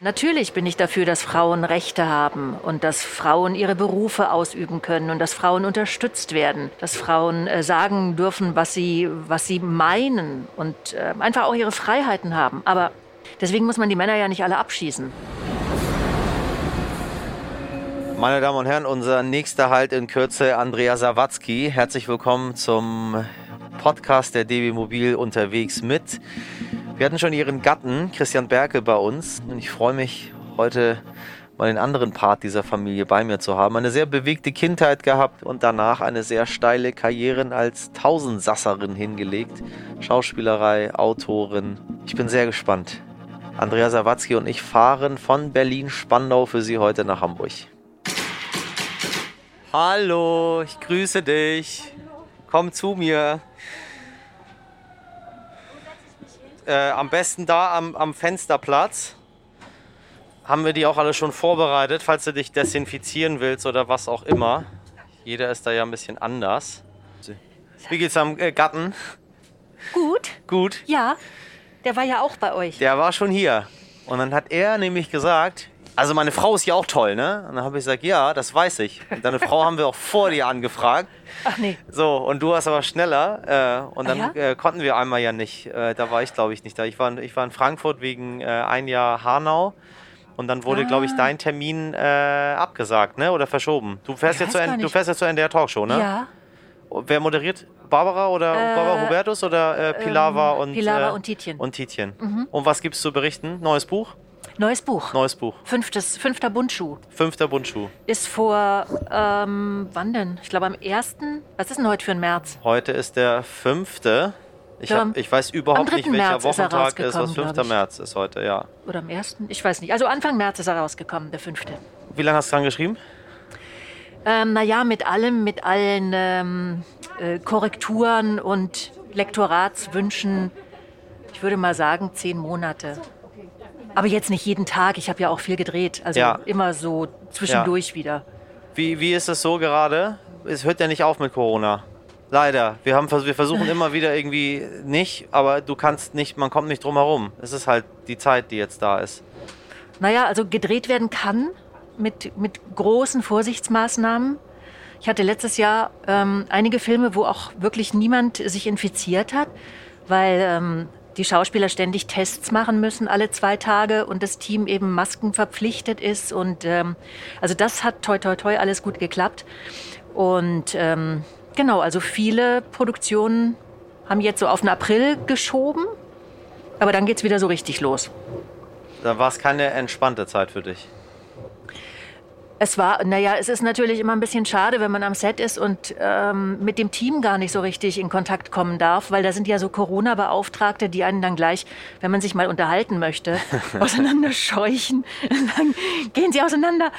Natürlich bin ich dafür, dass Frauen Rechte haben und dass Frauen ihre Berufe ausüben können und dass Frauen unterstützt werden, dass Frauen äh, sagen dürfen, was sie, was sie meinen und äh, einfach auch ihre Freiheiten haben. Aber deswegen muss man die Männer ja nicht alle abschießen. Meine Damen und Herren, unser nächster Halt in Kürze, Andrea Sawatzki. Herzlich willkommen zum Podcast der DB Mobil unterwegs mit. Wir hatten schon ihren Gatten, Christian Berke, bei uns. Und ich freue mich, heute mal den anderen Part dieser Familie bei mir zu haben. Eine sehr bewegte Kindheit gehabt und danach eine sehr steile Karriere als Tausendsasserin hingelegt. Schauspielerei, Autorin. Ich bin sehr gespannt. Andrea Sawatzki und ich fahren von Berlin-Spandau für Sie heute nach Hamburg. Hallo, ich grüße dich. Komm zu mir. Äh, am besten da am, am Fensterplatz. Haben wir die auch alle schon vorbereitet, falls du dich desinfizieren willst oder was auch immer. Jeder ist da ja ein bisschen anders. Wie geht's am äh, Gatten? Gut. Gut. Ja, der war ja auch bei euch. Der war schon hier. Und dann hat er nämlich gesagt, also meine Frau ist ja auch toll, ne? Und dann habe ich gesagt, ja, das weiß ich. Und deine Frau haben wir auch vor dir angefragt. Ach nee. So, und du warst aber schneller. Äh, und dann Ah, ja? äh, konnten wir einmal ja nicht. Äh, da war ich, glaube ich, nicht da. Ich war, ich war in Frankfurt wegen äh, ein Jahr Hanau. Und dann wurde, glaube ich, dein Termin äh, abgesagt, ne? Oder verschoben. Du fährst, jetzt zu, du fährst jetzt zu NDR Talkshow, ne? Ja. Wer moderiert? Barbara oder Äh, Barbara Hubertus oder äh, Pilawa ähm, und Pilawa äh, und Tietjen. Und Tietjen. Und was gibt's zu berichten? Neues Buch? Neues Buch. Neues Buch. Fünftes, fünfter Bundschuh. Fünfter Bundschuh. Ist vor, ähm, wann denn? Ich glaube am 1. Was ist denn heute für ein März? Heute ist der fünfte. Ich, Ja, hab, ich weiß überhaupt nicht, 3. welcher März ist Wochentag ist. Was rausgekommen, 5. glaub ich. März ist heute, ja. Oder am 1.? Ich weiß nicht. Also Anfang März ist er rausgekommen, der fünfte. Wie lange hast du dran geschrieben? Ähm, naja, mit allem, mit allen ähm, äh, Korrekturen und Lektoratswünschen, ich würde mal sagen, zehn Monate. Aber jetzt nicht jeden Tag, ich habe ja auch viel gedreht. Also Ja. immer so zwischendurch wieder. Wie, wie ist es so gerade? Es hört ja nicht auf mit Corona. Leider. Wir, haben, wir versuchen immer wieder irgendwie nicht, aber du kannst nicht, man kommt nicht drum herum. Es ist halt die Zeit, die jetzt da ist. Naja, also gedreht werden kann mit, mit großen Vorsichtsmaßnahmen. Ich hatte letztes Jahr ähm, einige Filme, wo auch wirklich niemand sich infiziert hat, weil ähm, die Schauspieler ständig Tests machen müssen alle zwei Tage und das Team eben Masken verpflichtet ist. Und ähm, also das hat toi toi toi alles gut geklappt. Und ähm, genau, also viele Produktionen haben jetzt so auf den April geschoben, aber dann geht's wieder so richtig los. Da war es keine entspannte Zeit für dich. Es war, naja, es ist natürlich immer ein bisschen schade, wenn man am Set ist und ähm, mit dem Team gar nicht so richtig in Kontakt kommen darf, weil da sind ja so Corona-Beauftragte, die einen dann gleich, wenn man sich mal unterhalten möchte, auseinanderscheuchen. Dann gehen sie auseinander.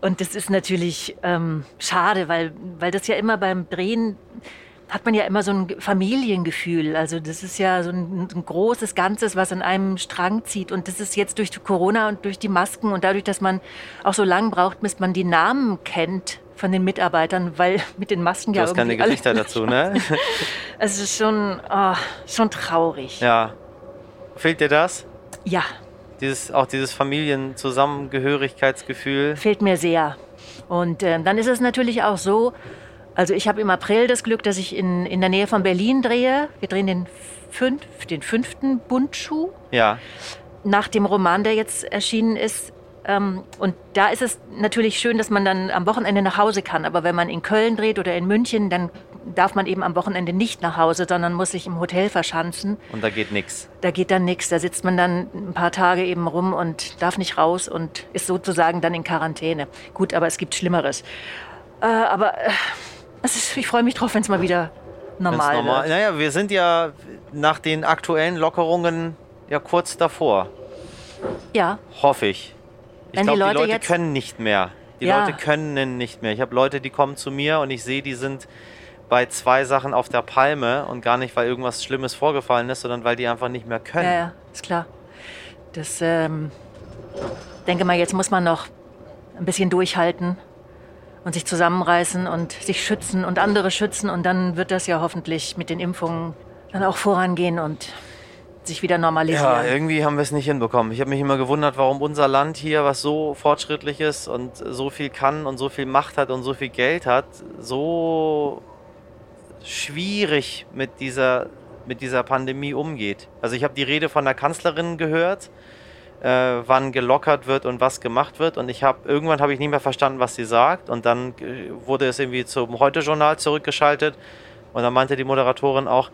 Und das ist natürlich ähm, schade, weil, weil das ja immer beim Drehen hat man ja immer so ein Familiengefühl. Also das ist ja so ein, ein großes Ganzes, was an einem Strang zieht. Und das ist jetzt durch Corona und durch die Masken und dadurch, dass man auch so lang braucht, bis man die Namen kennt von den Mitarbeitern, weil mit den Masken Du ja hast keine irgendwie alle- Gesichter dazu, ne? Es ist schon, oh, schon traurig. ja. Fehlt dir das? ja, Dieses, auch dieses Familienzusammengehörigkeitsgefühl. fehlt mir sehr. Und ähm, dann ist es natürlich auch so, also ich habe im April das Glück, dass ich in, in der Nähe von Berlin drehe. Wir drehen den, fünf, den fünften Bundschuh. Ja. nach dem Roman, der jetzt erschienen ist. Ähm, und da ist es natürlich schön, dass man dann am Wochenende nach Hause kann. Aber wenn man in Köln dreht oder in München, dann darf man eben am Wochenende nicht nach Hause, sondern muss sich im Hotel verschanzen. Und da geht nichts. Da geht dann nichts. Da sitzt man dann ein paar Tage eben rum und darf nicht raus und ist sozusagen dann in Quarantäne. Gut, aber es gibt Schlimmeres. Äh, aber äh, ist, ich freue mich drauf, wenn es mal wieder normal, normal. wird. Naja, wir sind ja nach den aktuellen Lockerungen ja kurz davor. Ja, Hoffe ich. Ich die glaube, die Leute Leute jetzt- können nicht mehr. Die Ja. Leute können nicht mehr. Ich habe Leute, die kommen zu mir und ich sehe, die sind bei zwei Sachen auf der Palme und gar nicht, weil irgendwas Schlimmes vorgefallen ist, sondern weil die einfach nicht mehr können. Ja, ja, ist klar. Das, ähm, denke mal, jetzt muss man noch ein bisschen durchhalten und sich zusammenreißen und sich schützen und andere schützen und dann wird das ja hoffentlich mit den Impfungen dann auch vorangehen und sich wieder normalisieren. Ja, irgendwie haben wir es nicht hinbekommen. Ich habe mich immer gewundert, warum unser Land hier, was so fortschrittlich ist und so viel kann und so viel Macht hat und so viel Geld hat, so schwierig mit dieser, mit dieser Pandemie umgeht. Also ich habe die Rede von der Kanzlerin gehört, äh, wann gelockert wird und was gemacht wird. Und ich habe irgendwann habe ich nicht mehr verstanden, was sie sagt. Und dann äh, wurde es irgendwie zum Heute-Journal zurückgeschaltet. Und dann meinte die Moderatorin auch,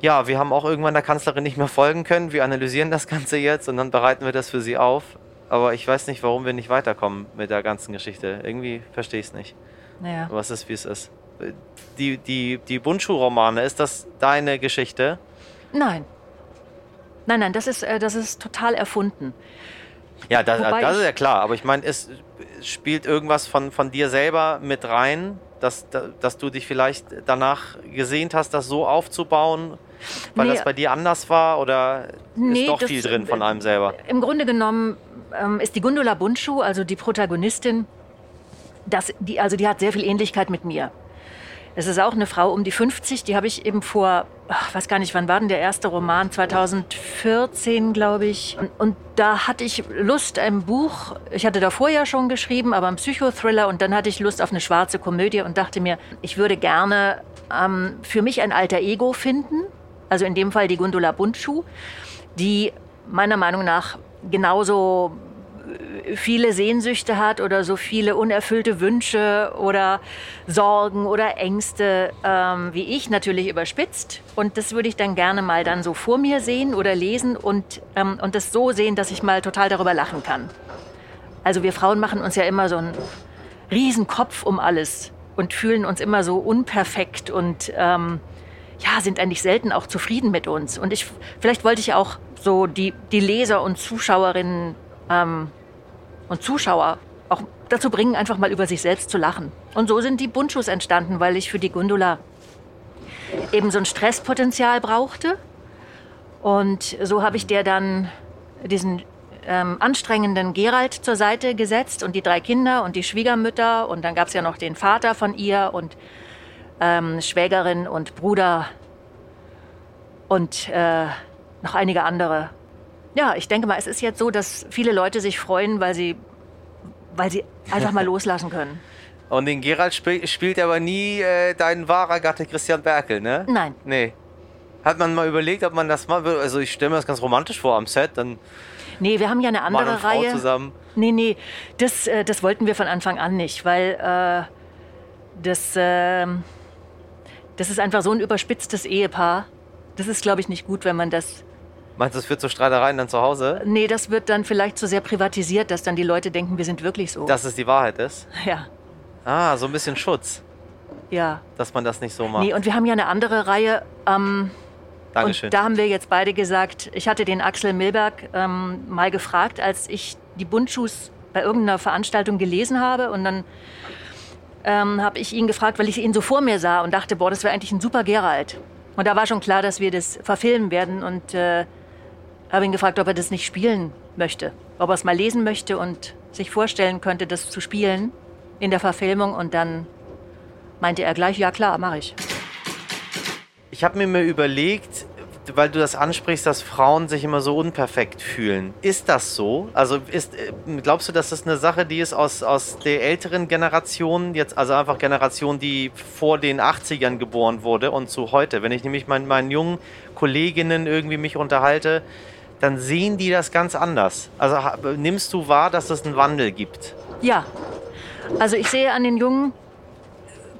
ja, wir haben auch irgendwann der Kanzlerin nicht mehr folgen können. Wir analysieren das Ganze jetzt und dann bereiten wir das für sie auf. Aber ich weiß nicht, warum wir nicht weiterkommen mit der ganzen Geschichte. Irgendwie verstehe ich es nicht. Naja. Was ist, wie es ist. Die, die, die Bundschuh-Romane, ist das deine Geschichte? Nein. Nein, nein, das ist, äh, das ist total erfunden. Ja, das, das ist ja klar. Aber ich meine, es spielt irgendwas von, von dir selber mit rein, dass, dass du dich vielleicht danach gesehnt hast, das so aufzubauen, weil Nee. das bei dir anders war? Oder Nee, ist doch das- viel drin von einem selber? Im Grunde genommen ähm, ist die Gundula Bundschuh, also die Protagonistin, das, die, also die hat sehr viel Ähnlichkeit mit mir. Es ist auch eine Frau um die 50, die habe ich eben vor, ach, weiß gar nicht, wann war denn der erste Roman? 2014, glaube ich. Und, und da hatte ich Lust, ein Buch, ich hatte davor ja schon geschrieben, aber ein Psychothriller und dann hatte ich Lust auf eine schwarze Komödie und dachte mir, ich würde gerne ähm, für mich ein alter Ego finden, also in dem Fall die Gundula Bundschuh, die meiner Meinung nach genauso viele Sehnsüchte hat oder so viele unerfüllte Wünsche oder Sorgen oder Ängste ähm, wie ich, natürlich überspitzt. Und das würde ich dann gerne mal dann so vor mir sehen oder lesen und, ähm, und das so sehen, dass ich mal total darüber lachen kann. Also wir Frauen machen uns ja immer so einen riesen Kopf um alles und fühlen uns immer so unperfekt und ähm, ja, sind eigentlich selten auch zufrieden mit uns. Und ich, vielleicht wollte ich auch so die, die Leser und Zuschauerinnen ähm, und Zuschauer auch dazu bringen, einfach mal über sich selbst zu lachen. Und so sind die Bundschuhs entstanden, weil ich für die Gundula eben so ein Stresspotenzial brauchte. Und so habe ich der dann diesen ähm, anstrengenden Gerald zur Seite gesetzt und die drei Kinder und die Schwiegermütter. Und dann gab es ja noch den Vater von ihr und ähm, Schwägerin und Bruder und äh, noch einige andere. Ja, ich denke mal, es ist jetzt so, dass viele Leute sich freuen, weil sie, weil sie einfach mal loslassen können. Und den Gerald spiel, spielt aber nie äh, dein wahrer Gatte Christian Berkel, ne? Nein. Nee. Hat man mal überlegt, ob man das mal. Also, ich stelle mir das ganz romantisch vor am Set, dann Nee, wir haben ja eine Mann andere und Frau Reihe. zusammen. Nee, nee, das, äh, das wollten wir von Anfang an nicht, weil äh, das, ähm, das ist einfach so ein überspitztes Ehepaar. Das ist, glaube ich, nicht gut, wenn man das. Meinst du, es führt zu Streitereien dann zu Hause? Nee, das wird dann vielleicht zu sehr privatisiert, dass dann die Leute denken, wir sind wirklich so. Dass es die Wahrheit ist? ja, Ah, so ein bisschen Schutz, ja. dass man das nicht so macht. Nee, und wir haben ja eine andere Reihe. Ähm, Dankeschön. Und da haben wir jetzt beide gesagt, ich hatte den Axel Milberg ähm, mal gefragt, als ich die Bundschuhs bei irgendeiner Veranstaltung gelesen habe. Und dann ähm, habe ich ihn gefragt, weil ich ihn so vor mir sah und dachte, boah, das wäre eigentlich ein super Gerald. Und da war schon klar, dass wir das verfilmen werden. Und äh, habe ihn gefragt, ob er das nicht spielen möchte. Ob er es mal lesen möchte und sich vorstellen könnte, das zu spielen in der Verfilmung. Und dann meinte er gleich, ja klar, mache ich. Ich habe mir mal überlegt, weil du das ansprichst, dass Frauen sich immer so unperfekt fühlen. Ist das so? Also ist, äh, glaubst du, dass das eine Sache, die ist aus, aus der älteren Generation, jetzt also einfach Generation, die vor den 80ern geboren wurde und zu heute? Wenn ich nämlich mit meinen jungen Kolleginnen irgendwie mich unterhalte, dann sehen die das ganz anders. Also nimmst du wahr, dass es einen Wandel gibt? Ja, also ich sehe an den jungen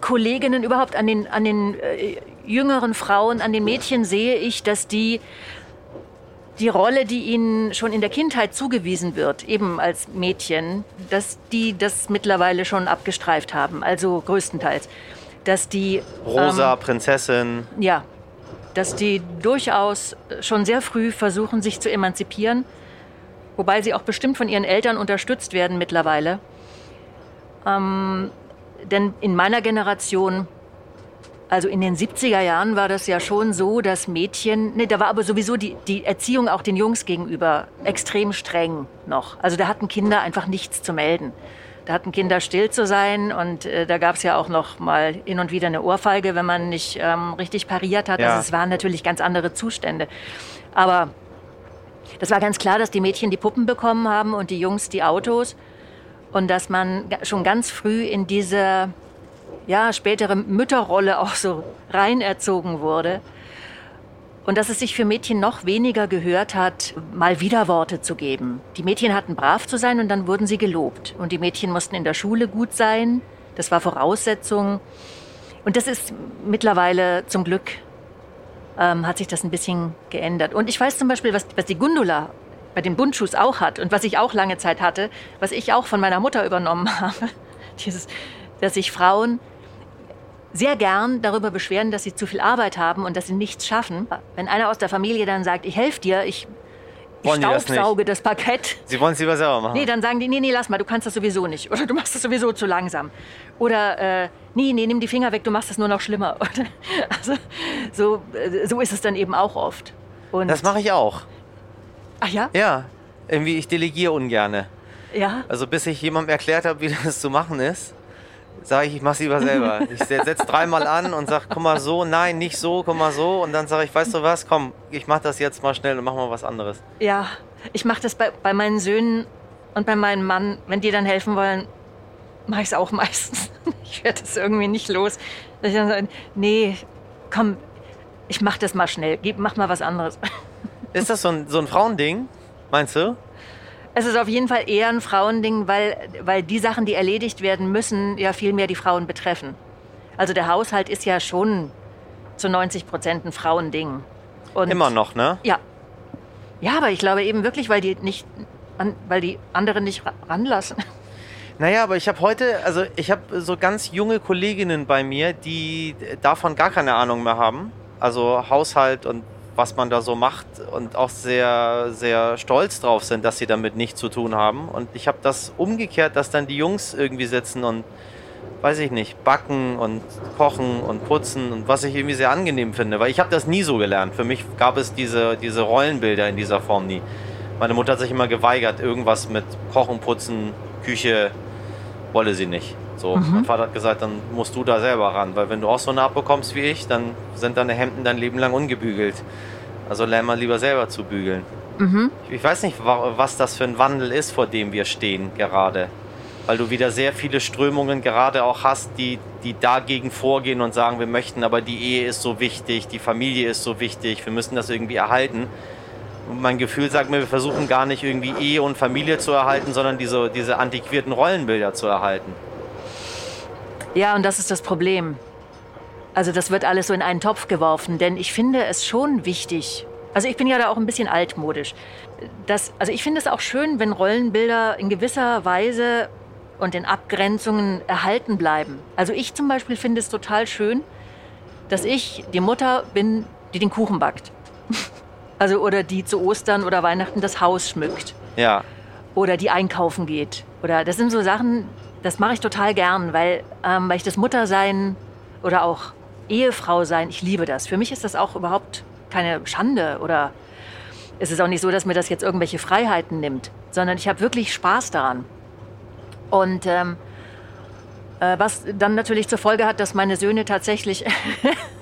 Kolleginnen, überhaupt an den, an den äh, jüngeren Frauen, an den Mädchen sehe ich, dass die die Rolle, die ihnen schon in der Kindheit zugewiesen wird, eben als Mädchen, dass die das mittlerweile schon abgestreift haben, also größtenteils. Dass die Rosa, ähm, Prinzessin. ja, dass die durchaus schon sehr früh versuchen, sich zu emanzipieren, wobei sie auch bestimmt von ihren Eltern unterstützt werden mittlerweile. Ähm, denn in meiner Generation, also in den 70er Jahren, war das ja schon so, dass Mädchen, nee, da war aber sowieso die, die Erziehung auch den Jungs gegenüber extrem streng noch. Also da hatten Kinder einfach nichts zu melden. Da hatten Kinder still zu sein und äh, da gab es ja auch noch mal hin und wieder eine Ohrfeige, wenn man nicht ähm, richtig pariert hat. Ja. Also es waren natürlich ganz andere Zustände. Aber Das war ganz klar, dass die Mädchen die Puppen bekommen haben und die Jungs die Autos. Und dass man schon ganz früh in diese ja, spätere Mütterrolle auch so rein erzogen wurde. Und dass es sich für Mädchen noch weniger gehört hat, mal Widerworte zu geben. Die Mädchen hatten brav zu sein und dann wurden sie gelobt. Und die Mädchen mussten in der Schule gut sein. Das war Voraussetzung. Und das ist mittlerweile zum Glück, ähm, hat sich das ein bisschen geändert. Und ich weiß zum Beispiel, was, was die Gundula bei den Bundschuhs auch hat und was ich auch lange Zeit hatte, was ich auch von meiner Mutter übernommen habe. Dieses, dass sich Frauen sehr gern darüber beschweren, dass sie zu viel Arbeit haben und dass sie nichts schaffen. Wenn einer aus der Familie dann sagt, ich helfe dir, ich, ich staubsauge das, das, Parkett. Sie wollen es lieber selber machen. Nee, dann sagen die, nee, nee, lass mal, du kannst das sowieso nicht. Oder du machst das sowieso zu langsam. Oder, äh, nee, nee, nimm die Finger weg, du machst das nur noch schlimmer. also, so, äh, so ist es dann eben auch oft. Und das mache ich auch. Ach ja? Ja, irgendwie, ich delegiere ungerne. Ja? Also bis ich jemandem erklärt habe, wie das zu machen ist, sage ich, ich mache es lieber selber. Ich setze dreimal an und sage, guck mal so, nein, nicht so, guck mal so. Und dann sage ich, weißt du was, komm, ich mache das jetzt mal schnell und mach mal was anderes. Ja, ich mache das bei, bei meinen Söhnen und bei meinem Mann, wenn die dann helfen wollen, mache ich es auch meistens. Ich werde das irgendwie nicht los. Dass ich dann sage, nee, komm, ich mache das mal schnell, mach mal was anderes. Ist das so ein, so ein Frauending, meinst du? Es ist auf jeden Fall eher ein Frauending, weil, weil die Sachen, die erledigt werden müssen, ja viel mehr die Frauen betreffen. Also der Haushalt ist ja schon zu 90 Prozent ein Frauending. Und Immer noch, ne? Ja. Ja, aber ich glaube eben wirklich, weil die nicht, weil die anderen nicht ranlassen. Naja, aber ich habe heute, also ich habe so ganz junge Kolleginnen bei mir, die davon gar keine Ahnung mehr haben. Also Haushalt und was man da so macht und auch sehr, sehr stolz drauf sind, dass sie damit nichts zu tun haben. Und ich habe das umgekehrt, dass dann die Jungs irgendwie sitzen und, weiß ich nicht, backen und kochen und putzen und was ich irgendwie sehr angenehm finde, weil ich habe das nie so gelernt. Für mich gab es diese, diese Rollenbilder in dieser Form nie. Meine Mutter hat sich immer geweigert, irgendwas mit Kochen, Putzen, Küche, wolle sie nicht. So, mhm. mein Vater hat gesagt, dann musst du da selber ran, weil wenn du auch so eine abbekommst wie ich, dann sind deine Hemden dein Leben lang ungebügelt. Also lern mal lieber selber zu bügeln. Mhm. Ich weiß nicht, was das für ein Wandel ist, vor dem wir stehen gerade. Weil du wieder sehr viele Strömungen gerade auch hast, die, die dagegen vorgehen und sagen, wir möchten, aber die Ehe ist so wichtig, die Familie ist so wichtig, wir müssen das irgendwie erhalten. Und mein Gefühl sagt mir, wir versuchen gar nicht irgendwie Ehe und Familie zu erhalten, sondern diese, diese antiquierten Rollenbilder zu erhalten. Ja, und das ist das Problem. Also das wird alles so in einen Topf geworfen, denn ich finde es schon wichtig. Also ich bin ja da auch ein bisschen altmodisch. Das, also ich finde es auch schön, wenn Rollenbilder in gewisser Weise und in Abgrenzungen erhalten bleiben. Also ich zum Beispiel finde es total schön, dass ich die Mutter bin, die den Kuchen backt. Also oder die zu Ostern oder Weihnachten das Haus schmückt. Ja. Oder die einkaufen geht. Oder das sind so Sachen, das mache ich total gern, weil, ähm, weil ich das Muttersein oder auch Ehefrau sein, ich liebe das. Für mich ist das auch überhaupt keine Schande oder es ist auch nicht so, dass mir das jetzt irgendwelche Freiheiten nimmt, sondern ich habe wirklich Spaß daran. Und ähm, äh, was dann natürlich zur Folge hat, dass meine Söhne tatsächlich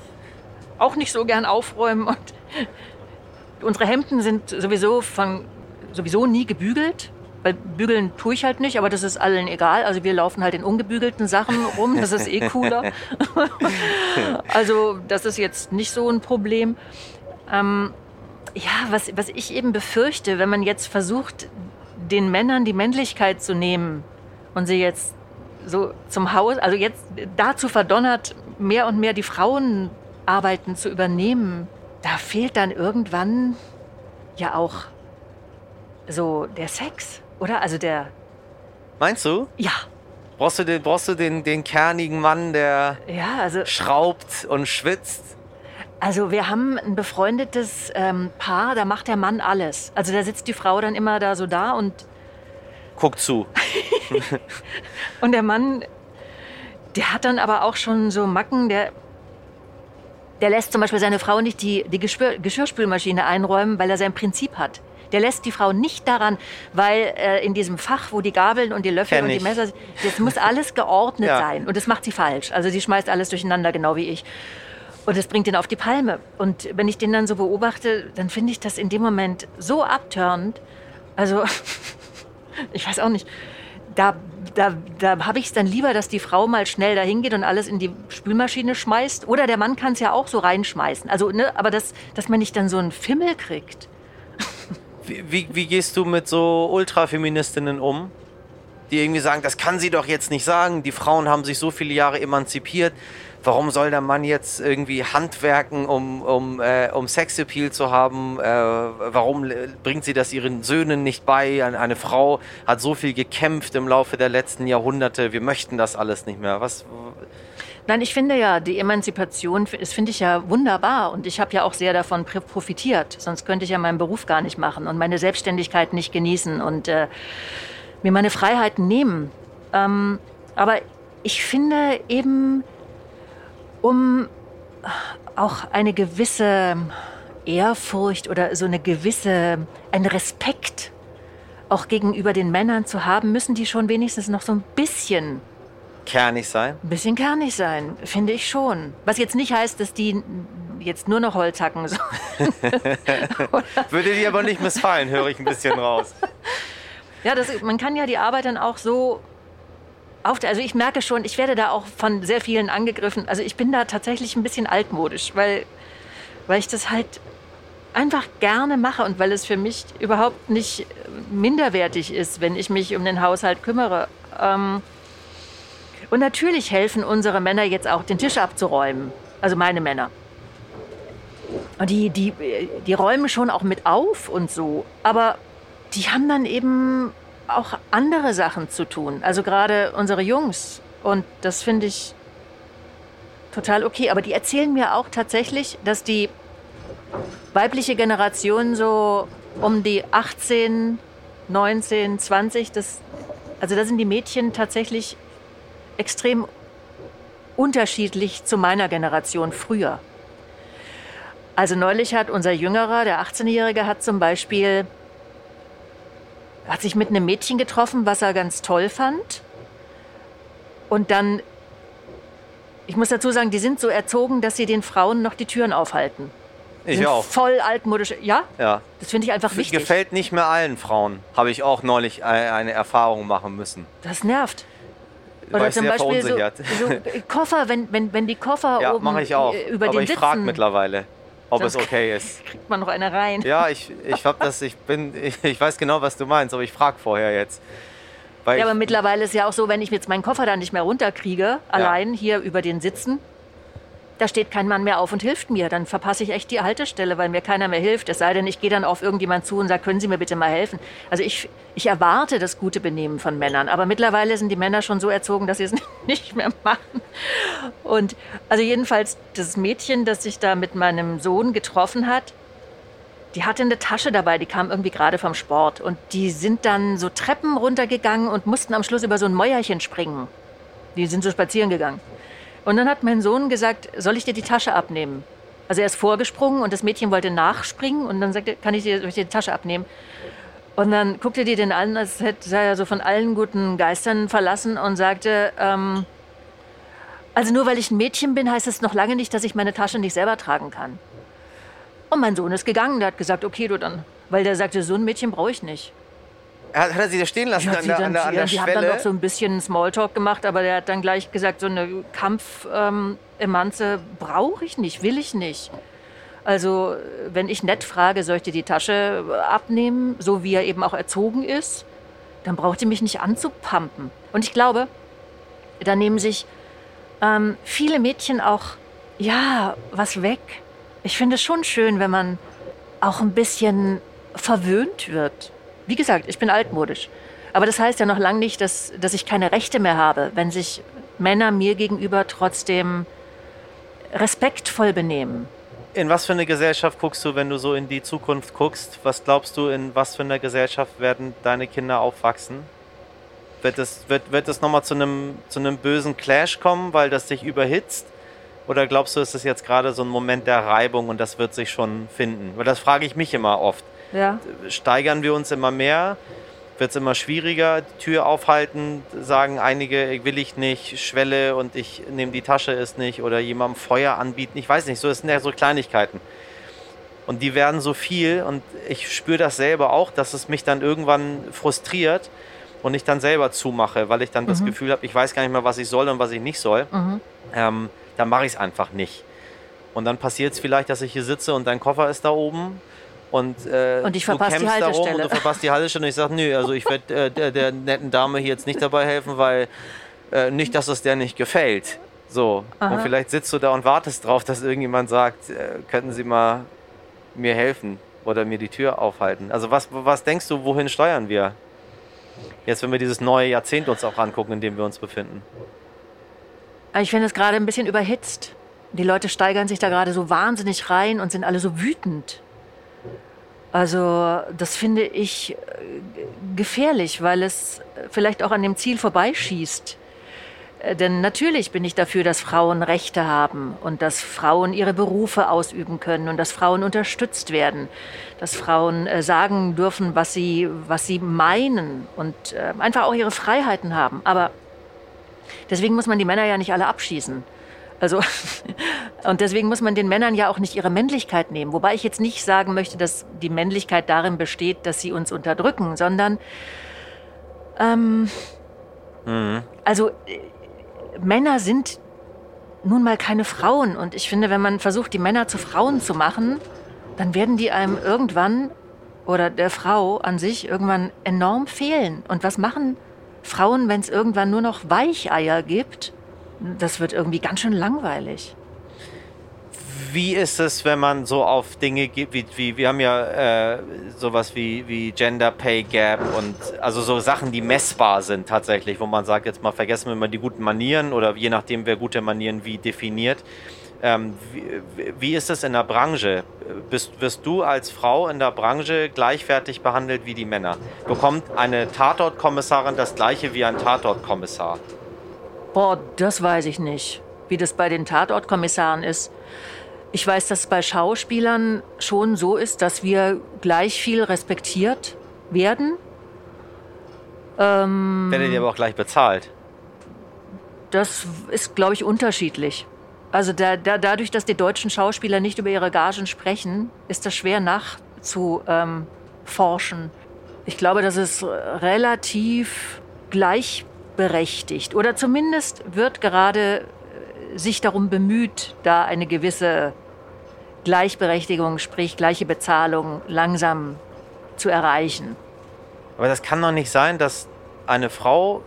auch nicht so gern aufräumen und unsere Hemden sind sowieso von sowieso nie gebügelt. Weil bügeln tue ich halt nicht, aber das ist allen egal. Also wir laufen halt in ungebügelten Sachen rum, das ist eh cooler. also das ist jetzt nicht so ein Problem. Ähm, ja, was, was ich eben befürchte, wenn man jetzt versucht, den Männern die Männlichkeit zu nehmen und sie jetzt so zum Haus, also jetzt dazu verdonnert, mehr und mehr die Frauenarbeiten zu übernehmen, da fehlt dann irgendwann ja auch so der Sex. Oder? Also der. Meinst du? Ja. Brauchst du den, brauchst du den, den kernigen Mann, der ja, also, schraubt und schwitzt? Also wir haben ein befreundetes ähm, Paar, da macht der Mann alles. Also da sitzt die Frau dann immer da so da und guckt zu. und der Mann, der hat dann aber auch schon so Macken, der, der lässt zum Beispiel seine Frau nicht die, die Geschwür Geschirrspülmaschine einräumen, weil er sein Prinzip hat. Der lässt die Frau nicht daran, weil äh, in diesem Fach, wo die Gabeln und die Löffel Kenn und die Messer sind, das muss alles geordnet ja. sein. Und das macht sie falsch. Also sie schmeißt alles durcheinander, genau wie ich. Und es bringt ihn auf die Palme. Und wenn ich den dann so beobachte, dann finde ich das in dem Moment so abtörend. Also, ich weiß auch nicht. Da, da, da habe ich es dann lieber, dass die Frau mal schnell dahin geht und alles in die Spülmaschine schmeißt. Oder der Mann kann es ja auch so reinschmeißen. Also, ne, aber das, dass man nicht dann so einen Fimmel kriegt. Wie, wie, gehst du mit so Ultrafeministinnen um? Die irgendwie sagen, das kann sie doch jetzt nicht sagen. Die Frauen haben sich so viele Jahre emanzipiert warum soll der Mann jetzt irgendwie handwerken, um, um, äh, um Sexappeal zu haben? Äh, warum bringt sie das ihren Söhnen nicht bei? Eine, eine, Frau hat so viel gekämpft im Laufe der letzten Jahrhunderte. Wir möchten das alles nicht mehr. Was? Nein, ich finde ja, die Emanzipation, das finde ich ja wunderbar. Und ich habe ja auch sehr davon profitiert. Sonst könnte ich ja meinen Beruf gar nicht machen und meine Selbstständigkeit nicht genießen und äh, mir meine Freiheiten nehmen. Ähm, aber ich finde eben, um auch eine gewisse Ehrfurcht oder so eine gewisse, ein Respekt auch gegenüber den Männern zu haben, müssen die schon wenigstens noch so ein bisschen kernig sein? Ein bisschen kernig sein, finde ich schon. Was jetzt nicht heißt, dass die jetzt nur noch Holz hacken sollen. Würde dir aber nicht missfallen, höre ich ein bisschen raus. Ja, das, man kann ja die Arbeit dann auch so auf, also ich merke schon, ich werde da auch von sehr vielen angegriffen. Also ich bin da tatsächlich ein bisschen altmodisch, weil, weil ich das halt einfach gerne mache und weil es für mich überhaupt nicht minderwertig ist, wenn ich mich um den Haushalt kümmere. Ähm und natürlich helfen unsere Männer jetzt auch, den Tisch abzuräumen. Also meine Männer. Und die, die, die räumen schon auch mit auf und so. Aber die haben dann eben auch andere Sachen zu tun. Also gerade unsere Jungs. Und das finde ich total okay. Aber die erzählen mir auch tatsächlich, dass die weibliche Generation so um die 18, 19, 20, das, also da sind die Mädchen tatsächlich extrem unterschiedlich zu meiner Generation früher. Also neulich hat unser Jüngerer, der 18-Jährige, hat zum Beispiel hat sich mit einem Mädchen getroffen, was er ganz toll fand. Und dann, ich muss dazu sagen, die sind so erzogen, dass sie den Frauen noch die Türen aufhalten. Ich sind auch. Voll altmodisch. Ja? Ja. Das finde ich einfach wichtig. Gefällt nicht mehr allen Frauen. Habe ich auch neulich eine Erfahrung machen müssen. Das nervt. Oder zum Beispiel so, so, Koffer, wenn, wenn, wenn die Koffer ja, oben ich auch. über Aber den ich frage mittlerweile ob Sonst es okay ist. Kriegt man noch eine rein. Ja, ich, ich hab das, ich bin, ich, ich weiß genau, was du meinst, aber ich frage vorher jetzt. ja, aber mittlerweile ist ja auch so, wenn ich jetzt meinen Koffer dann nicht mehr runterkriege, ja. allein hier über den Sitzen, da steht kein Mann mehr auf und hilft mir. Dann verpasse ich echt die Haltestelle, weil mir keiner mehr hilft. Es sei denn, ich gehe dann auf irgendjemand zu und sage, können Sie mir bitte mal helfen. Also ich, ich erwarte das gute Benehmen von Männern. Aber mittlerweile sind die Männer schon so erzogen, dass sie es nicht mehr machen. Und also jedenfalls das Mädchen, das sich da mit meinem Sohn getroffen hat, die hatte eine Tasche dabei, die kam irgendwie gerade vom Sport. Und die sind dann so Treppen runtergegangen und mussten am Schluss über so ein Mäuerchen springen. Die sind so spazieren gegangen. Und dann hat mein Sohn gesagt, soll ich dir die Tasche abnehmen? Also er ist vorgesprungen und das Mädchen wollte nachspringen und dann sagte, kann ich dir, ich dir die Tasche abnehmen? Und dann guckte die den an, als hätte er so von allen guten Geistern verlassen und sagte, ähm, also nur weil ich ein Mädchen bin, heißt es noch lange nicht, dass ich meine Tasche nicht selber tragen kann. Und mein Sohn ist gegangen, der hat gesagt, okay, du dann. Weil der sagte, so ein Mädchen brauche ich nicht. Hat, er sie da stehen lassen ja, an, der, dann, an, der, an der die Schwelle? haben dann noch so ein bisschen Smalltalk gemacht, aber der hat dann gleich gesagt, so eine Kampf-Emanze ähm, brauche ich nicht, will ich nicht. Also wenn ich nett frage, soll ich dir die Tasche abnehmen, so wie er eben auch erzogen ist, dann braucht ihr mich nicht anzupumpen. Und ich glaube, da nehmen sich ähm, viele Mädchen auch, ja, was weg. Ich finde es schon schön, wenn man auch ein bisschen verwöhnt wird. Wie gesagt, ich bin altmodisch. Aber das heißt ja noch lange nicht, dass, dass ich keine Rechte mehr habe, wenn sich Männer mir gegenüber trotzdem respektvoll benehmen. In was für eine Gesellschaft guckst du, wenn du so in die Zukunft guckst? Was glaubst du, in was für einer Gesellschaft werden deine Kinder aufwachsen? Wird es, wird, wird nochmal zu einem, zu einem bösen Clash kommen, weil das sich überhitzt? Oder glaubst du, ist es jetzt gerade so ein Moment der Reibung und das wird sich schon finden? Weil das frage ich mich immer oft. Ja. Steigern wir uns immer mehr wird es immer schwieriger. Die Tür aufhalten, sagen einige, will ich nicht, Schwelle und ich nehme die Tasche ist nicht oder jemandem Feuer anbieten. Ich weiß nicht, so das sind ja so Kleinigkeiten. Und die werden so viel und ich spüre das selber auch, dass es mich dann irgendwann frustriert und ich dann selber zumache, weil ich dann mhm. das Gefühl habe, ich weiß gar nicht mehr, was ich soll und was ich nicht soll. Mhm. Ähm, dann mache ich es einfach nicht. Und dann passiert es vielleicht, dass ich hier sitze und dein Koffer ist da oben und, äh, und ich verpasse die Haltestelle. und du verpasst die Haltestelle und ich sage, nö, also ich werde äh, der, der, netten Dame hier jetzt nicht dabei helfen, weil äh, nicht, dass es der nicht gefällt. So. Aha. Und vielleicht sitzt du da und wartest drauf, dass irgendjemand sagt, äh, könnten Sie mal mir helfen oder mir die Tür aufhalten. Also was, was denkst du, wohin steuern wir? Jetzt, wenn wir dieses neue Jahrzehnt uns auch angucken, in dem wir uns befinden. Ich finde es gerade ein bisschen überhitzt. Die Leute steigern sich da gerade so wahnsinnig rein und sind alle so wütend. Also das finde ich äh, gefährlich, weil es vielleicht auch an dem Ziel vorbeischießt. Äh, denn natürlich bin ich dafür, dass Frauen Rechte haben und dass Frauen ihre Berufe ausüben können und dass Frauen unterstützt werden, dass Frauen äh, sagen dürfen, was sie, was sie meinen und einfach auch ihre Freiheiten haben. Aber deswegen muss man die Männer ja nicht alle abschießen. Also, und deswegen muss man den Männern ja auch nicht ihre Männlichkeit nehmen. Wobei ich jetzt nicht sagen möchte, dass die Männlichkeit darin besteht, dass sie uns unterdrücken, sondern, ähm, mhm. also, äh, Männer sind nun mal keine Frauen. Und ich finde, wenn man versucht, die Männer zu Frauen zu machen, dann werden die einem irgendwann oder der Frau an sich irgendwann enorm fehlen. Und was machen Frauen, wenn es irgendwann nur noch Weicheier gibt? Das wird irgendwie ganz schön langweilig. Wie ist es, wenn man so auf Dinge gibt, wie, wie wir haben ja äh, sowas wie, wie Gender Pay Gap und also so Sachen, die messbar sind tatsächlich, wo man sagt, jetzt mal vergessen wir mal die guten Manieren oder je nachdem, wer gute Manieren wie definiert. Ähm, wie, wie, ist es in der Branche? Bist, wirst du als Frau in der Branche gleichwertig behandelt wie die Männer? Bekommt eine Tatortkommissarin das gleiche wie ein Tatortkommissar? Boah, das weiß ich nicht, wie das bei den Tatortkommissaren ist. Ich weiß, dass es bei Schauspielern schon so ist, dass wir gleich viel respektiert werden. Ähm, Werdet ihr aber auch gleich bezahlt? Das ist, glaube ich, unterschiedlich. Also da, da, dadurch, dass die deutschen Schauspieler nicht über ihre Gagen sprechen, ist das schwer nachzuforschen. Ähm, ich glaube, das ist relativ gleich berechtigt. Oder zumindest wird gerade äh, sich darum bemüht, da eine gewisse Gleichberechtigung, sprich gleiche Bezahlung langsam zu erreichen. Aber das kann doch nicht sein, dass eine Frau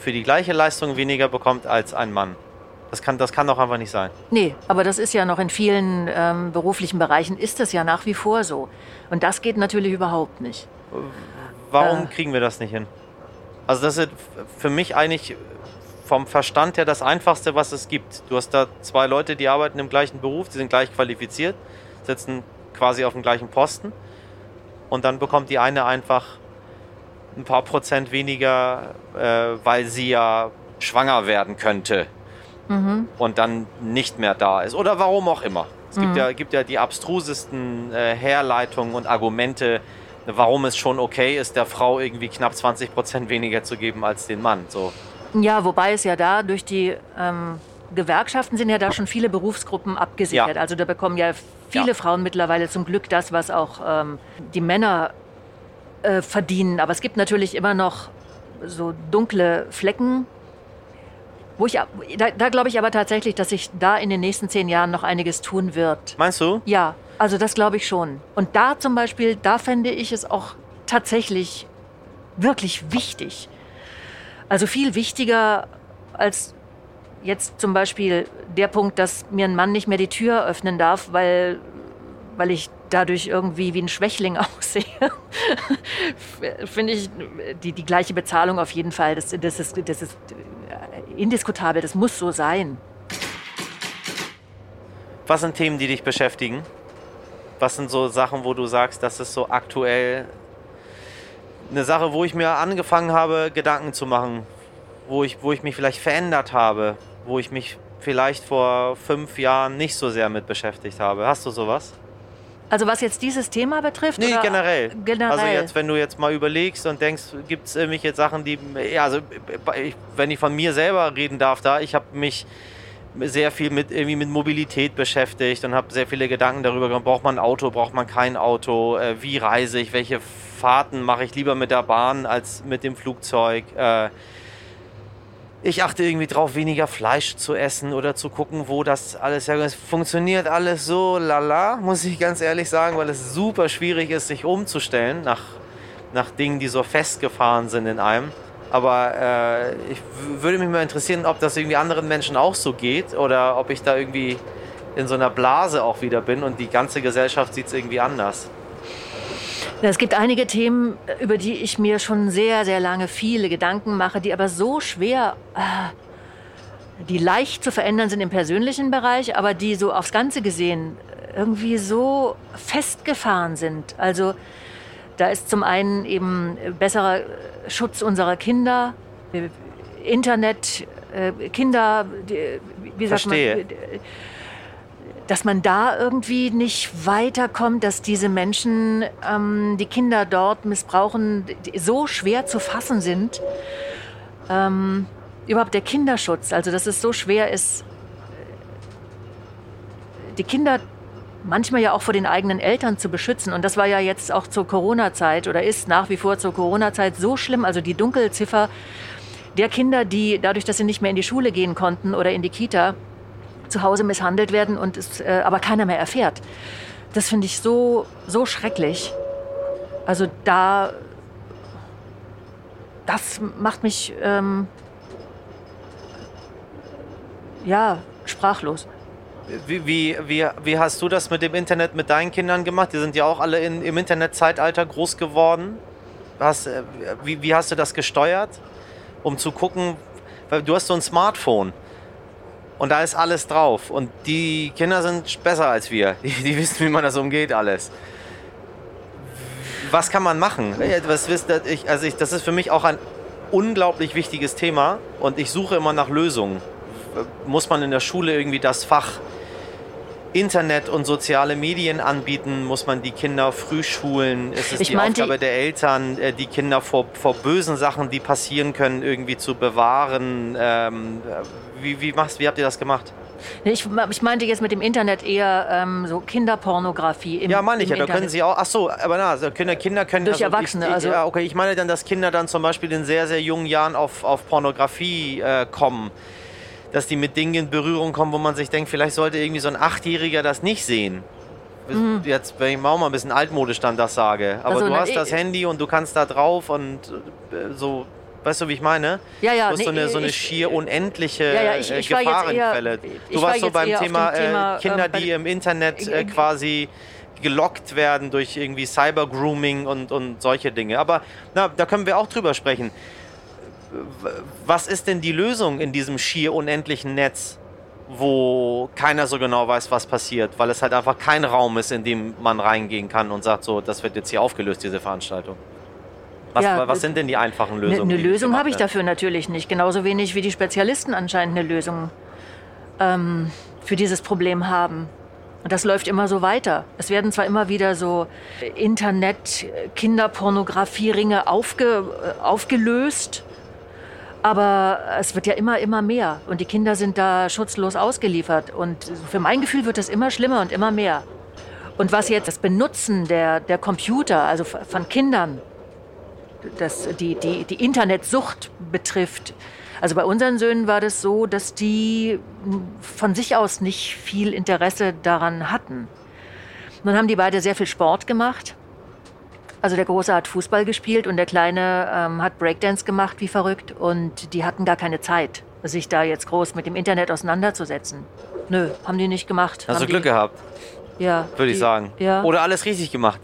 für die gleiche Leistung weniger bekommt als ein Mann. Das kann, das kann doch einfach nicht sein. Nee, aber das ist ja noch in vielen ähm, beruflichen Bereichen ist das ja nach wie vor so. Und das geht natürlich überhaupt nicht. Warum äh, kriegen wir das nicht hin? Also das ist für mich eigentlich vom Verstand her das Einfachste, was es gibt. Du hast da zwei Leute, die arbeiten im gleichen Beruf, die sind gleich qualifiziert, sitzen quasi auf dem gleichen Posten und dann bekommt die eine einfach ein paar Prozent weniger, äh, weil sie ja schwanger werden könnte mhm. und dann nicht mehr da ist oder warum auch immer. Es mhm. gibt, ja, gibt ja die abstrusesten äh, Herleitungen und Argumente, warum es schon okay ist, der Frau irgendwie knapp 20 Prozent weniger zu geben als den Mann. So. Ja, wobei es ja da durch die ähm, Gewerkschaften sind ja da schon viele Berufsgruppen abgesichert. Ja. Also da bekommen ja viele ja. Frauen mittlerweile zum Glück das, was auch ähm, die Männer äh, verdienen. Aber es gibt natürlich immer noch so dunkle Flecken. Wo ich, da, da glaube ich aber tatsächlich, dass sich da in den nächsten zehn Jahren noch einiges tun wird. Meinst du? Ja, also das glaube ich schon. Und da zum Beispiel, da fände ich es auch tatsächlich wirklich wichtig. Also viel wichtiger als jetzt zum Beispiel der Punkt, dass mir ein Mann nicht mehr die Tür öffnen darf, weil, weil ich dadurch irgendwie wie ein Schwächling aussehe, finde ich die, die gleiche Bezahlung auf jeden Fall. Das, das, ist, das ist indiskutabel, das muss so sein. Was sind Themen, die dich beschäftigen? Was sind so Sachen, wo du sagst, das ist so aktuell eine Sache, wo ich mir angefangen habe, Gedanken zu machen, wo ich, wo ich mich vielleicht verändert habe, wo ich mich vielleicht vor fünf Jahren nicht so sehr mit beschäftigt habe. Hast du sowas? Also was jetzt dieses Thema betrifft? Nee, generell. generell. Also jetzt, wenn du jetzt mal überlegst und denkst, gibt es irgendwelche Sachen, die, ja, also ich, wenn ich von mir selber reden darf, da, ich habe mich sehr viel mit irgendwie mit Mobilität beschäftigt und habe sehr viele Gedanken darüber gemacht, braucht man ein Auto, braucht man kein Auto, äh, wie reise ich, welche Fahrten mache ich lieber mit der Bahn als mit dem Flugzeug. Äh, ich achte irgendwie drauf, weniger Fleisch zu essen oder zu gucken, wo das alles herkommt. Es funktioniert alles so lala, muss ich ganz ehrlich sagen, weil es super schwierig ist, sich umzustellen nach, nach Dingen, die so festgefahren sind in einem. Aber äh, ich würde mich mal interessieren, ob das irgendwie anderen Menschen auch so geht oder ob ich da irgendwie in so einer Blase auch wieder bin und die ganze Gesellschaft sieht es irgendwie anders. Es gibt einige Themen, über die ich mir schon sehr, sehr lange viele Gedanken mache, die aber so schwer, äh, die leicht zu verändern sind im persönlichen Bereich, aber die so aufs Ganze gesehen irgendwie so festgefahren sind. Also da ist zum einen eben besserer Schutz unserer Kinder, Internet, äh, Kinder, wie sagt Verstehe. man, dass man da irgendwie nicht weiterkommt, dass diese Menschen, ähm, die Kinder dort missbrauchen, so schwer zu fassen sind. Ähm, überhaupt der Kinderschutz, also dass es so schwer ist, die Kinder manchmal ja auch vor den eigenen Eltern zu beschützen. Und das war ja jetzt auch zur Corona-Zeit oder ist nach wie vor zur Corona-Zeit so schlimm. Also die Dunkelziffer der Kinder, die dadurch, dass sie nicht mehr in die Schule gehen konnten oder in die Kita, zu Hause misshandelt werden und es äh, aber keiner mehr erfährt. Das finde ich so, so schrecklich. Also da, das macht mich, ähm, ja, sprachlos. Wie, wie, wie, wie hast du das mit dem Internet mit deinen Kindern gemacht? Die sind ja auch alle in, im Internetzeitalter groß geworden. Hast, äh, wie, wie hast du das gesteuert, um zu gucken, weil du hast so ein Smartphone und da ist alles drauf. Und die Kinder sind besser als wir. Die, die wissen, wie man das umgeht, alles. Was kann man machen? Was also ich, das ist für mich auch ein unglaublich wichtiges Thema und ich suche immer nach Lösungen. Muss man in der Schule irgendwie das Fach Internet und soziale Medien anbieten? Muss man die Kinder früh schulen? Ist es ich die Aufgabe der Eltern, äh, die Kinder vor, vor bösen Sachen, die passieren können, irgendwie zu bewahren? Ähm, wie, wie, machst, wie habt ihr das gemacht? Ich, ich meinte jetzt mit dem Internet eher ähm, so Kinderpornografie. Im, ja, meine ich ja. Da können sie auch. Ach so, aber na, also Kinder, Kinder können. Durch also, Erwachsene. Ich, also. Ja, okay. Ich meine dann, dass Kinder dann zum Beispiel in sehr, sehr jungen Jahren auf, auf Pornografie äh, kommen dass die mit Dingen in Berührung kommen, wo man sich denkt, vielleicht sollte irgendwie so ein Achtjähriger das nicht sehen. Mhm. Jetzt, wenn ich auch mal ein bisschen altmodisch dann das sage. Aber also, du hast das Handy und du kannst da drauf und äh, so, weißt du, wie ich meine? Ja, ja. Du hast nee, so eine, so eine ich, schier unendliche ja, ja, ich, ich Gefahrenquelle. Eher, du warst war so beim Thema, Thema äh, Kinder, ähm, die im Internet äh, quasi gelockt werden durch irgendwie Cyber-Grooming und, und solche Dinge. Aber na, da können wir auch drüber sprechen was ist denn die Lösung in diesem schier unendlichen Netz, wo keiner so genau weiß, was passiert, weil es halt einfach kein Raum ist, in dem man reingehen kann und sagt, so, das wird jetzt hier aufgelöst, diese Veranstaltung. Was, ja, was sind denn die einfachen ne, Lösungen? Eine Lösung habe ich dafür natürlich nicht. Genauso wenig wie die Spezialisten anscheinend eine Lösung ähm, für dieses Problem haben. Und das läuft immer so weiter. Es werden zwar immer wieder so Internet-Kinderpornografie-Ringe aufge, äh, aufgelöst, aber es wird ja immer, immer mehr. Und die Kinder sind da schutzlos ausgeliefert. Und für mein Gefühl wird es immer schlimmer und immer mehr. Und was jetzt das Benutzen der, der Computer, also von Kindern, das, die, die, die Internetsucht betrifft, also bei unseren Söhnen war das so, dass die von sich aus nicht viel Interesse daran hatten. Nun haben die beide sehr viel Sport gemacht also der Große hat Fußball gespielt und der Kleine ähm, hat Breakdance gemacht wie verrückt und die hatten gar keine Zeit, sich da jetzt groß mit dem Internet auseinanderzusetzen. Nö, haben die nicht gemacht. Hast du Glück gehabt? Ja. Würde ich sagen. Ja. Oder alles richtig gemacht.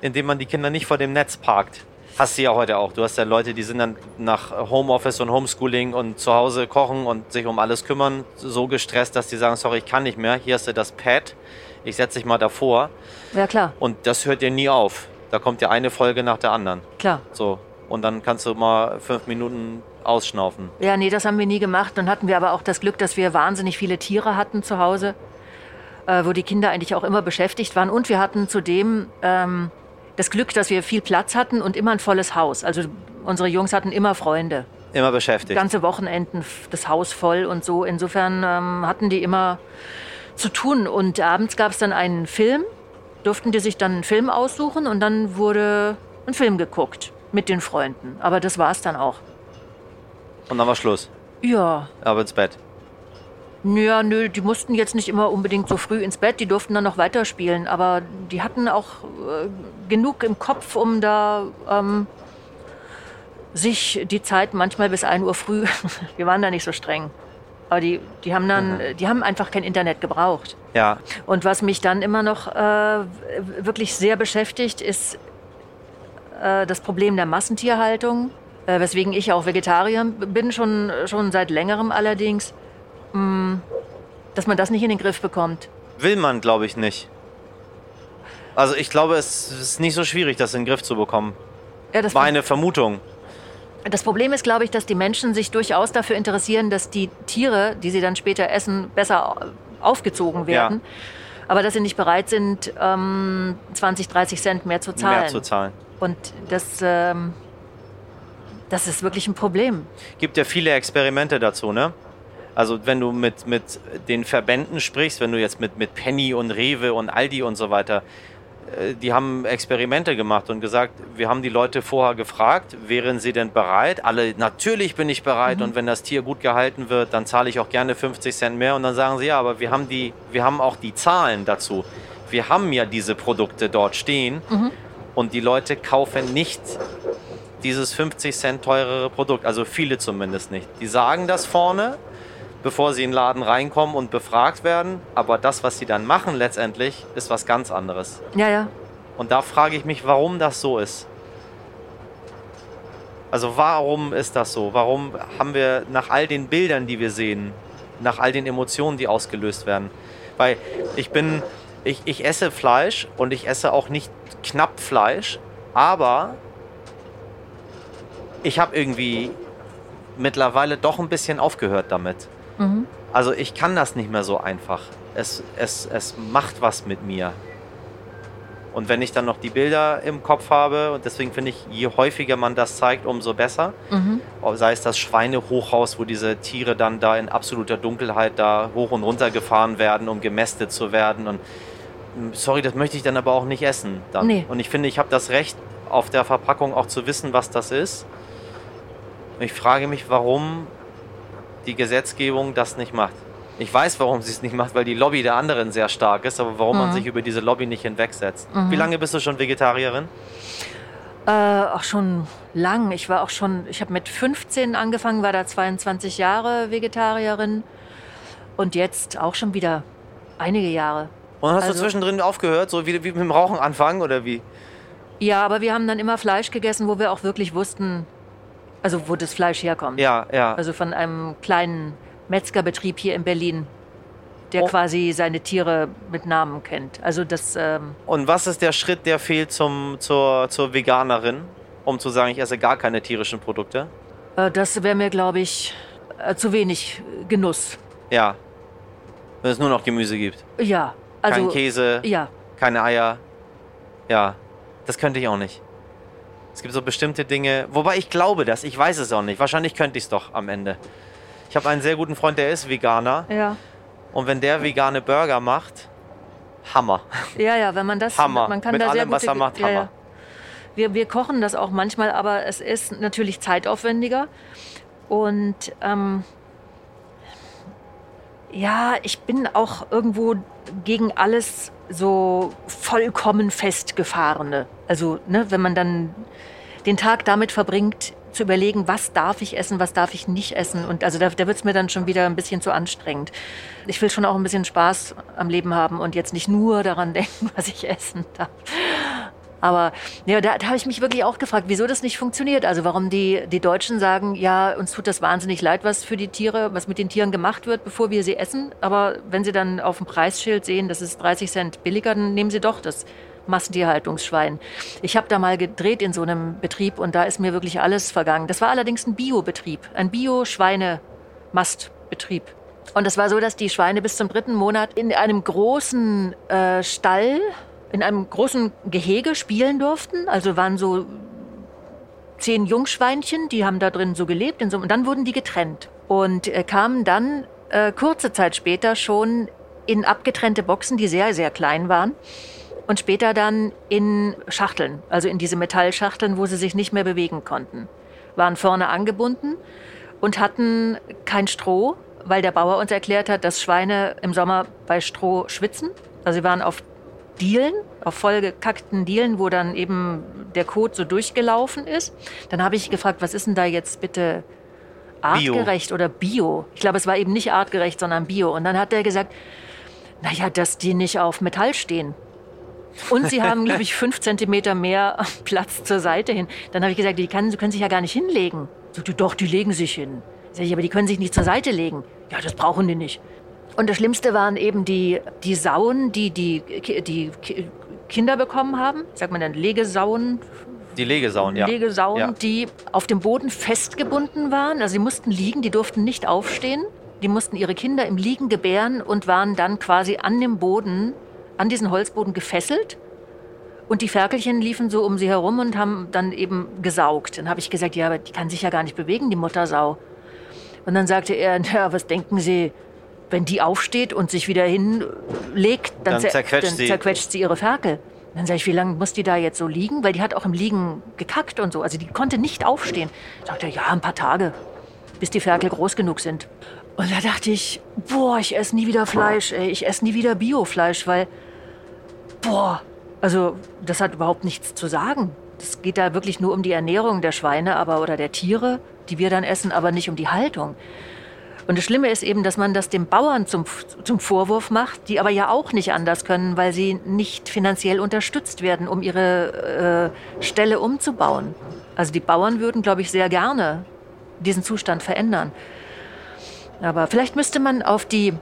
Indem man die Kinder nicht vor dem Netz parkt. Hast du ja heute auch. Du hast ja Leute, die sind dann nach Homeoffice und Homeschooling und zu Hause kochen und sich um alles kümmern, so gestresst, dass die sagen, sorry, ich kann nicht mehr. Hier hast du das Pad ich setze dich mal davor. Ja, klar. Und das hört dir nie auf. Da kommt ja eine Folge nach der anderen. Klar. So. Und dann kannst du mal fünf Minuten ausschnaufen. Ja, nee, das haben wir nie gemacht. Dann hatten wir aber auch das Glück, dass wir wahnsinnig viele Tiere hatten zu Hause. äh, wo die Kinder eigentlich auch immer beschäftigt waren. Und wir hatten zudem ähm, das Glück, dass wir viel Platz hatten und immer ein volles Haus. Also unsere Jungs hatten immer Freunde. Immer beschäftigt. Ganze Wochenenden das Haus voll und so. Insofern ähm, hatten die immer zu tun. Und abends gab es dann einen Film, durften die sich dann einen Film aussuchen und dann wurde ein Film geguckt mit den Freunden. Aber das war es dann auch. Und dann war Schluss. Ja. Aber ins Bett. Ja, nö, die mussten jetzt nicht immer unbedingt so früh ins Bett, die durften dann noch weiterspielen, aber die hatten auch äh, genug im Kopf, um da ähm, sich die Zeit manchmal bis 1 Uhr früh, wir waren da nicht so streng, aber die, die haben dann, mhm. die haben einfach kein Internet gebraucht. Ja. Und was mich dann immer noch äh, wirklich sehr beschäftigt, ist äh, das Problem der Massentierhaltung, äh, weswegen ich auch Vegetarier bin, schon, schon seit längerem allerdings. Mm, dass man das nicht in den Griff bekommt. Will man, glaube ich, nicht. Also ich glaube, es ist nicht so schwierig, das in den Griff zu bekommen. Ja, das Meine Vermutung. Das Problem ist, glaube ich, dass die Menschen sich durchaus dafür interessieren, dass die Tiere, die sie dann später essen, besser aufgezogen werden. Ja. Aber dass sie nicht bereit sind, ähm, 20, 30 Cent mehr zu zahlen. Mehr zu zahlen. Und das, ähm, das ist wirklich ein Problem. Gibt ja viele Experimente dazu, ne? Also wenn du mit, mit den Verbänden sprichst, wenn du jetzt mit, mit Penny und Rewe und Aldi und so weiter, die haben Experimente gemacht und gesagt, wir haben die Leute vorher gefragt, wären sie denn bereit? Alle, natürlich bin ich bereit mhm. und wenn das Tier gut gehalten wird, dann zahle ich auch gerne 50 Cent mehr und dann sagen sie, ja, aber wir haben, die, wir haben auch die Zahlen dazu. Wir haben ja diese Produkte dort stehen mhm. und die Leute kaufen nicht dieses 50 Cent teurere Produkt, also viele zumindest nicht. Die sagen das vorne, bevor sie in den Laden reinkommen und befragt werden. Aber das, was sie dann machen letztendlich, ist was ganz anderes. Ja, ja. Und da frage ich mich, warum das so ist. Also warum ist das so? Warum haben wir nach all den Bildern, die wir sehen, nach all den Emotionen, die ausgelöst werden? Weil ich bin, ich, ich esse Fleisch und ich esse auch nicht knapp Fleisch, aber ich habe irgendwie mittlerweile doch ein bisschen aufgehört damit. Mhm. Also ich kann das nicht mehr so einfach. Es, es, es macht was mit mir. Und wenn ich dann noch die Bilder im Kopf habe, und deswegen finde ich, je häufiger man das zeigt, umso besser. Mhm. Sei es das Schweinehochhaus, wo diese Tiere dann da in absoluter Dunkelheit da hoch und runter gefahren werden, um gemästet zu werden. Und hm, sorry, das möchte ich dann aber auch nicht essen. Dann. Nee. Und ich finde, ich habe das Recht, auf der Verpackung auch zu wissen, was das ist. Und ich frage mich, warum die Gesetzgebung das nicht macht. Ich weiß, warum sie es nicht macht, weil die Lobby der anderen sehr stark ist, aber warum mhm. man sich über diese Lobby nicht hinwegsetzt. Mhm. Wie lange bist du schon Vegetarierin? Äh, auch schon lang. Ich war auch schon, ich habe mit 15 angefangen, war da 22 Jahre Vegetarierin und jetzt auch schon wieder einige Jahre. Und hast also, du zwischendrin aufgehört, so wie, wie mit dem Rauchen anfangen oder wie? Ja, aber wir haben dann immer Fleisch gegessen, wo wir auch wirklich wussten, also wo das Fleisch herkommt. Ja, ja. Also von einem kleinen Metzgerbetrieb hier in Berlin, der oh. quasi seine Tiere mit Namen kennt. Also das. Ähm Und was ist der Schritt, der fehlt zum, zur, zur Veganerin, um zu sagen, ich esse gar keine tierischen Produkte? Äh, das wäre mir, glaube ich, äh, zu wenig Genuss. Ja. Wenn es nur noch Gemüse gibt. Ja. Also, Kein Käse. Ja. Keine Eier. Ja. Das könnte ich auch nicht. Es gibt so bestimmte Dinge, wobei ich glaube das, ich weiß es auch nicht. Wahrscheinlich könnte ich es doch am Ende. Ich habe einen sehr guten Freund, der ist Veganer. Ja. Und wenn der vegane Burger macht, Hammer. Ja, ja, wenn man das, Hammer. man kann Mit da allem, sehr was er macht, Hammer. Ja, Wir, wir kochen das auch manchmal, aber es ist natürlich zeitaufwendiger. Und ähm, ja, ich bin auch irgendwo gegen alles so vollkommen festgefahrene. Also, ne, wenn man dann den Tag damit verbringt, zu überlegen, was darf ich essen, was darf ich nicht essen. Und also da, da wird es mir dann schon wieder ein bisschen zu anstrengend. Ich will schon auch ein bisschen Spaß am Leben haben und jetzt nicht nur daran denken, was ich essen darf. Aber ja, da, da habe ich mich wirklich auch gefragt, wieso das nicht funktioniert. Also warum die, die Deutschen sagen, ja, uns tut das wahnsinnig leid, was für die Tiere, was mit den Tieren gemacht wird, bevor wir sie essen. Aber wenn sie dann auf dem Preisschild sehen, das ist 30 Cent billiger, dann nehmen sie doch das Massentierhaltungsschwein. Ich habe da mal gedreht in so einem Betrieb und da ist mir wirklich alles vergangen. Das war allerdings ein Biobetrieb, ein Bio-Schweine-Mastbetrieb. Und es war so, dass die Schweine bis zum dritten Monat in einem großen äh, Stall, in einem großen Gehege spielen durften. Also waren so zehn Jungschweinchen, die haben da drin so gelebt. So, und dann wurden die getrennt und äh, kamen dann äh, kurze Zeit später schon in abgetrennte Boxen, die sehr, sehr klein waren. Und später dann in Schachteln, also in diese Metallschachteln, wo sie sich nicht mehr bewegen konnten. Waren vorne angebunden und hatten kein Stroh, weil der Bauer uns erklärt hat, dass Schweine im Sommer bei Stroh schwitzen. Also sie waren auf Dielen, auf vollgekackten Dielen, wo dann eben der Kot so durchgelaufen ist. Dann habe ich gefragt, was ist denn da jetzt bitte artgerecht Bio. oder Bio? Ich glaube, es war eben nicht artgerecht, sondern Bio. Und dann hat er gesagt, naja, dass die nicht auf Metall stehen. Und sie haben, glaube ich, fünf Zentimeter mehr Platz zur Seite hin. Dann habe ich gesagt, die kann, können sich ja gar nicht hinlegen. So, doch, die legen sich hin. Sag ich, aber die können sich nicht zur Seite legen. Ja, das brauchen die nicht. Und das Schlimmste waren eben die, die Sauen, die die, die Kinder bekommen haben. Sagt man dann Legesauen? Die Legesauen, ja. Legesauen, ja. die auf dem Boden festgebunden waren. Also sie mussten liegen, die durften nicht aufstehen. Die mussten ihre Kinder im Liegen gebären und waren dann quasi an dem Boden, an diesen Holzboden gefesselt. Und die Ferkelchen liefen so um sie herum und haben dann eben gesaugt. Dann habe ich gesagt, ja, aber die kann sich ja gar nicht bewegen, die Muttersau. Und dann sagte er, na, was denken Sie, wenn die aufsteht und sich wieder hinlegt, dann, dann, zerquetscht, dann sie. zerquetscht, sie. ihre Ferkel. Dann sage ich, wie lange muss die da jetzt so liegen? Weil die hat auch im Liegen gekackt und so. Also die konnte nicht aufstehen. Sagt er, ja, ein paar Tage, bis die Ferkel groß genug sind. Und da dachte ich, boah, ich esse nie wieder Fleisch, ey. Ich esse nie wieder Biofleisch, weil, boah, also das hat überhaupt nichts zu sagen. Es geht da wirklich nur um die Ernährung der Schweine aber, oder der Tiere, die wir dann essen, aber nicht um die Haltung. Und das Schlimme ist eben, dass man das den Bauern zum, zum Vorwurf macht, die aber ja auch nicht anders können, weil sie nicht finanziell unterstützt werden, um ihre äh, Ställe umzubauen. Also die Bauern würden, glaube ich, sehr gerne diesen Zustand verändern. Aber vielleicht müsste man auf die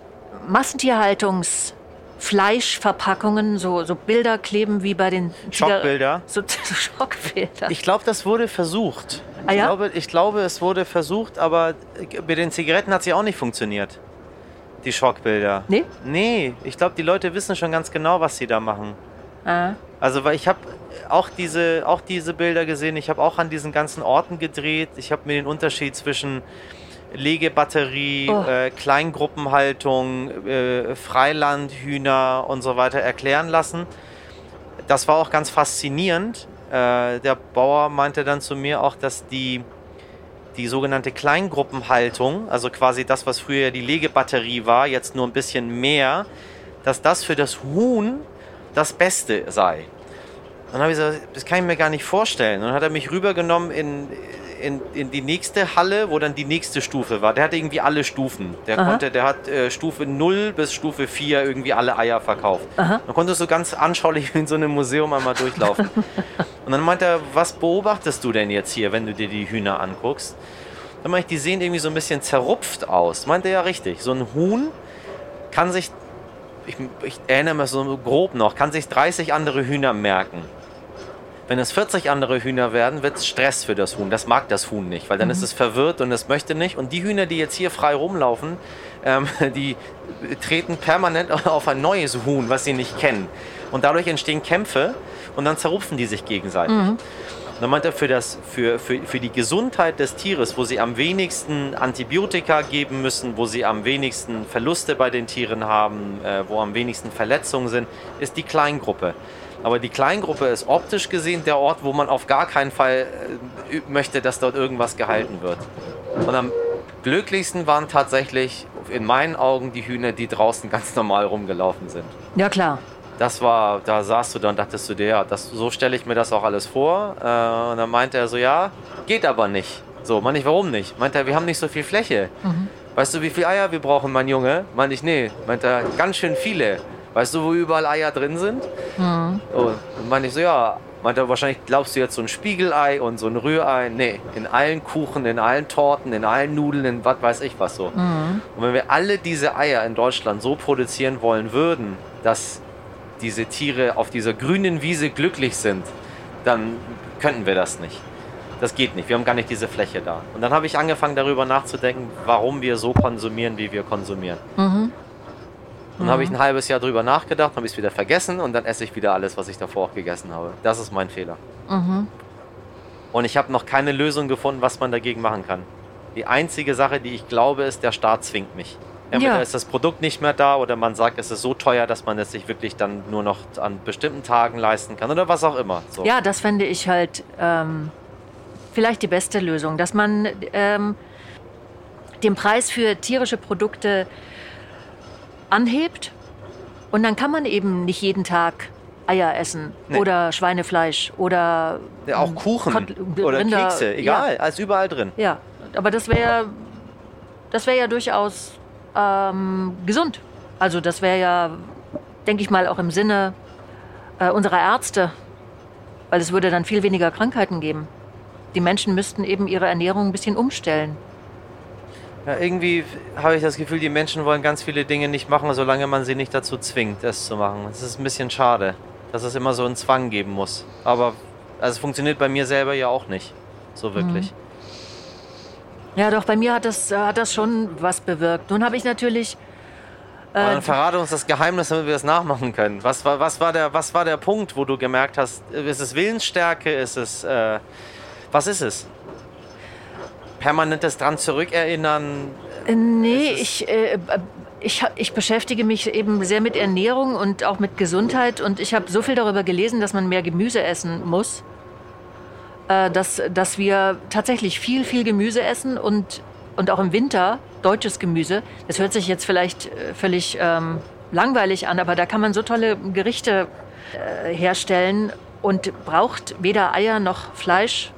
Massentierhaltungs- Fleischverpackungen, so, so Bilder kleben wie bei den Schockbilder. So, so Schockbilder. Ich glaube, das wurde versucht. Ah, ja? ich, glaube, ich glaube, es wurde versucht, aber mit den Zigaretten hat es ja auch nicht funktioniert. Die Schockbilder. Nee? Nee, ich glaube, die Leute wissen schon ganz genau, was sie da machen. Ah. Also, weil ich habe auch diese, auch diese Bilder gesehen, ich habe auch an diesen ganzen Orten gedreht. Ich habe mir den Unterschied zwischen Legebatterie, oh. äh, Kleingruppenhaltung, äh, Freilandhühner und so weiter erklären lassen. Das war auch ganz faszinierend. Äh, der Bauer meinte dann zu mir auch, dass die, die sogenannte Kleingruppenhaltung, also quasi das, was früher die Legebatterie war, jetzt nur ein bisschen mehr, dass das für das Huhn das Beste sei. Dann habe ich gesagt, das kann ich mir gar nicht vorstellen. Und dann hat er mich rübergenommen in, in, in die nächste Halle, wo dann die nächste Stufe war. Der hatte irgendwie alle Stufen. Der Aha. konnte, der hat äh, Stufe 0 bis Stufe 4 irgendwie alle Eier verkauft. Aha. Man konnte so ganz anschaulich in so einem Museum einmal durchlaufen. Und dann meinte er, was beobachtest du denn jetzt hier, wenn du dir die Hühner anguckst? Dann meinte ich, die sehen irgendwie so ein bisschen zerrupft aus. Meinte er ja richtig. So ein Huhn kann sich, ich, ich erinnere mich so grob noch, kann sich 30 andere Hühner merken. Wenn es 40 andere Hühner werden, wird es Stress für das Huhn. Das mag das Huhn nicht, weil dann mhm. ist es verwirrt und es möchte nicht. Und die Hühner, die jetzt hier frei rumlaufen, ähm, die treten permanent auf ein neues Huhn, was sie nicht kennen. Und dadurch entstehen Kämpfe und dann zerrupfen die sich gegenseitig. Mhm. dann meint er, für, das, für, für, für die Gesundheit des Tieres, wo sie am wenigsten Antibiotika geben müssen, wo sie am wenigsten Verluste bei den Tieren haben, äh, wo am wenigsten Verletzungen sind, ist die Kleingruppe. Aber die Kleingruppe ist optisch gesehen der Ort, wo man auf gar keinen Fall äh, möchte, dass dort irgendwas gehalten wird. Und am glücklichsten waren tatsächlich in meinen Augen die Hühner, die draußen ganz normal rumgelaufen sind. Ja, klar. Das war, da saßt du da und dachtest du dir, ja, das, so stelle ich mir das auch alles vor. Äh, und dann meinte er so, ja, geht aber nicht. So, meine ich, warum nicht? Meinte er, wir haben nicht so viel Fläche. Mhm. Weißt du, wie viele Eier wir brauchen, mein Junge? Meinte ich, nee. Meinte er, ganz schön viele. Weißt du, wo überall Eier drin sind? Mhm. Und meinte ich so, ja, meinte wahrscheinlich glaubst du jetzt so ein Spiegelei und so ein Rührei. Nee, in allen Kuchen, in allen Torten, in allen Nudeln, in was weiß ich was so. Mhm. Und wenn wir alle diese Eier in Deutschland so produzieren wollen würden, dass diese Tiere auf dieser grünen Wiese glücklich sind, dann könnten wir das nicht. Das geht nicht. Wir haben gar nicht diese Fläche da. Und dann habe ich angefangen darüber nachzudenken, warum wir so konsumieren, wie wir konsumieren. Mhm. Dann habe ich ein halbes Jahr drüber nachgedacht, habe ich es wieder vergessen und dann esse ich wieder alles, was ich davor auch gegessen habe. Das ist mein Fehler. Mhm. Und ich habe noch keine Lösung gefunden, was man dagegen machen kann. Die einzige Sache, die ich glaube, ist, der Staat zwingt mich. Entweder Ja. ist das Produkt nicht mehr da oder man sagt, es ist so teuer, dass man es sich wirklich dann nur noch an bestimmten Tagen leisten kann oder was auch immer. So. Ja, das fände ich halt ähm, vielleicht die beste Lösung, dass man ähm, den Preis für tierische Produkte anhebt und dann kann man eben nicht jeden Tag Eier essen Nee. oder Schweinefleisch oder Ja, auch ähm, Kuchen Kotl- oder Rinder- Kekse, egal, alles überall drin. Ja, ja aber das wäre das wäre ja durchaus ähm, gesund. Also das wäre ja, denke ich mal, auch im Sinne äh, unserer Ärzte, weil es würde dann viel weniger Krankheiten geben. Die Menschen müssten eben ihre Ernährung ein bisschen umstellen. Ja, irgendwie habe ich das Gefühl, die Menschen wollen ganz viele Dinge nicht machen, solange man sie nicht dazu zwingt, es zu machen. Das ist ein bisschen schade, dass es immer so einen Zwang geben muss. Aber also es funktioniert bei mir selber ja auch nicht. So wirklich. Ja, doch, bei mir hat das, äh, hat das schon was bewirkt. Nun habe ich natürlich. Aber Äh, dann verrate uns das Geheimnis, damit wir das nachmachen können. Was war, was war, der, was war der Punkt, wo du gemerkt hast, ist es Willensstärke, ist es, äh, was ist es? Permanentes dran zurückerinnern. Äh, Nee, ich, äh, äh, ich, ich beschäftige mich eben sehr mit Ernährung und auch mit Gesundheit. Und ich habe so viel darüber gelesen, dass man mehr Gemüse essen muss. Äh, dass, dass wir tatsächlich viel, viel Gemüse essen und, und auch im Winter deutsches Gemüse. Das hört sich jetzt vielleicht äh, völlig ähm, langweilig an, aber da kann man so tolle Gerichte äh, herstellen und braucht weder Eier noch Fleisch.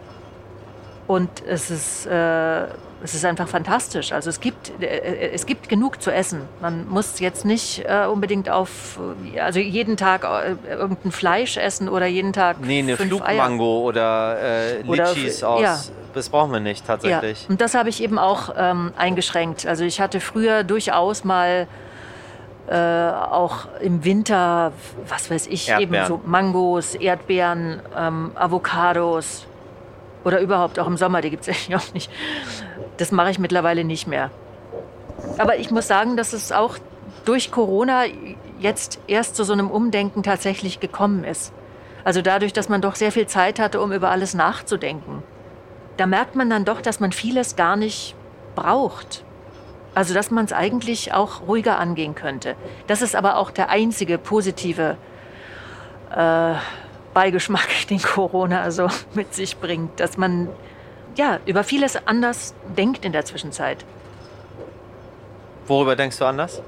Und es ist, äh, es ist einfach fantastisch. Also es gibt, äh, es gibt genug zu essen. Man muss jetzt nicht äh, unbedingt auf, äh, also jeden Tag äh, irgendein Fleisch essen oder jeden Tag Nee, eine fünf Eier. Flugmango oder, äh, Oder- Litchis aus. ja. Das brauchen wir nicht Ja, tatsächlich. und das habe ich eben auch ähm, eingeschränkt. Also ich hatte früher durchaus mal äh, auch im Winter, was weiß ich, eben Erdbeeren. so Mangos, Erdbeeren, ähm, Avocados oder überhaupt auch im Sommer, die gibt es eigentlich auch nicht. Das mache ich mittlerweile nicht mehr. Aber ich muss sagen, dass es auch durch Corona jetzt erst zu so einem Umdenken tatsächlich gekommen ist. Also dadurch, dass man doch sehr viel Zeit hatte, um über alles nachzudenken da merkt man dann doch, dass man vieles gar nicht braucht. Also dass man es eigentlich auch ruhiger angehen könnte. Das ist aber auch der einzige positive äh, Beigeschmack, den Corona so mit sich bringt, dass man ja über vieles anders denkt in der Zwischenzeit. Worüber denkst du anders?